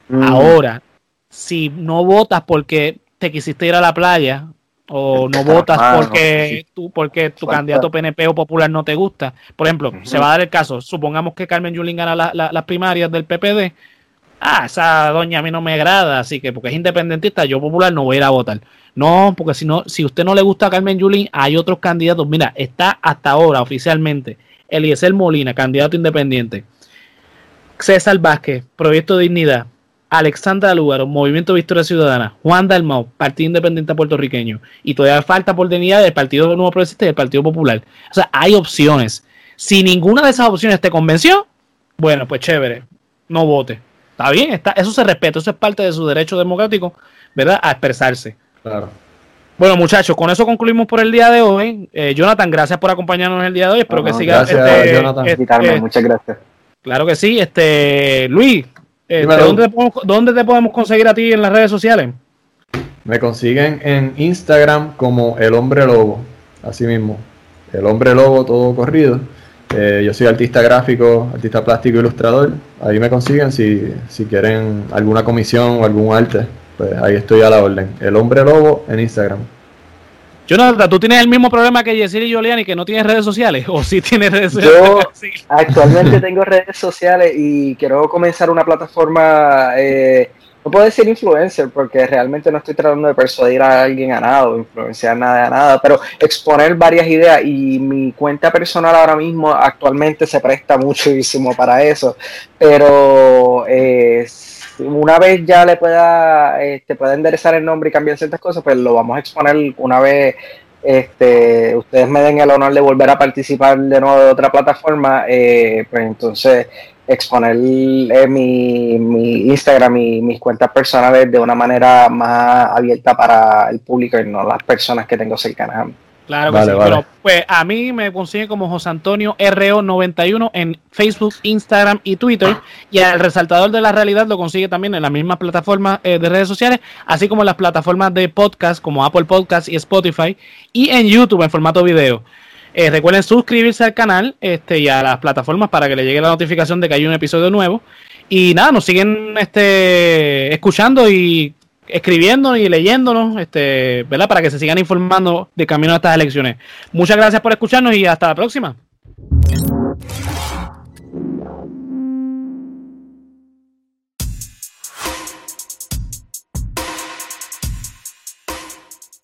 Mm. Ahora, si no votas porque te quisiste ir a la playa o no votas porque, tú, porque tu candidato PNP o popular no te gusta. Por ejemplo, se va a dar el caso, supongamos que Carmen Yulín gana las primarias del PPD. Ah, esa doña a mí no me agrada, así que porque es independentista, yo popular no voy a ir a votar. No, porque si no, si usted no le gusta a Carmen Yulín, hay otros candidatos. Mira, está hasta ahora oficialmente Eliezer Molina, candidato independiente. César Vázquez, Proyecto Dignidad. Alexandra Lugaro, Movimiento Victoria Ciudadana, Juan Dalmau, Partido Independiente Puertorriqueño, y todavía falta por dignidad del Partido Nuevo Progresista y del Partido Popular. O sea, hay opciones. Si ninguna de esas opciones te convenció, bueno, pues chévere, no vote. Está bien, está, eso se respeta, eso es parte de su derecho democrático, ¿verdad? A expresarse. Claro. Bueno, muchachos, con eso concluimos por el día de hoy. Eh, Jonathan, gracias por acompañarnos el día de hoy. Espero que siga. Gracias, este, Jonathan. Este, muchas gracias. Claro que sí. Este, Luis, este, ¿dónde, te podemos, conseguir a ti en las redes sociales? Me consiguen en Instagram como El Hombre Lobo, así mismo. El Hombre Lobo, todo corrido. Eh, yo soy artista gráfico, artista plástico, ilustrador. Ahí me consiguen si, si quieren alguna comisión o algún arte. Pues ahí estoy a la orden. El Hombre Lobo en Instagram. Jonathan, ¿tú tienes el mismo problema que Yesir y Juliani, que no tienes redes sociales? ¿O sí tienes redes sociales? Yo actualmente tengo redes sociales y quiero comenzar una plataforma, eh, no puedo decir influencer, porque realmente no estoy tratando de persuadir a alguien a nada o influenciar nada a nada, pero exponer varias ideas y mi cuenta personal ahora mismo actualmente se presta muchísimo para eso, pero... Eh, una vez ya le pueda, este, pueda enderezar el nombre y cambiar ciertas cosas, pues lo vamos a exponer una vez este, ustedes me den el honor de volver a participar de nuevo de otra plataforma, eh, pues entonces exponer eh, mi, mi, Instagram y mis cuentas personales de una manera más abierta para el público y no las personas que tengo cercanas a mí. Claro que sí. Pero pues a mí me consiguen como José Antonio RO91 en Facebook, Instagram y Twitter. Y al resaltador de la realidad lo consigue también en las mismas plataformas eh, de redes sociales, así como en las plataformas de podcast como Apple Podcast y Spotify. Y en YouTube en formato video. Eh, recuerden suscribirse al canal este, y a las plataformas para que le llegue la notificación de que hay un episodio nuevo. Y nada, nos siguen este, escuchando y escribiendo y leyéndonos, este, ¿verdad? Para que se sigan informando de camino a estas elecciones. Muchas gracias por escucharnos y hasta la próxima.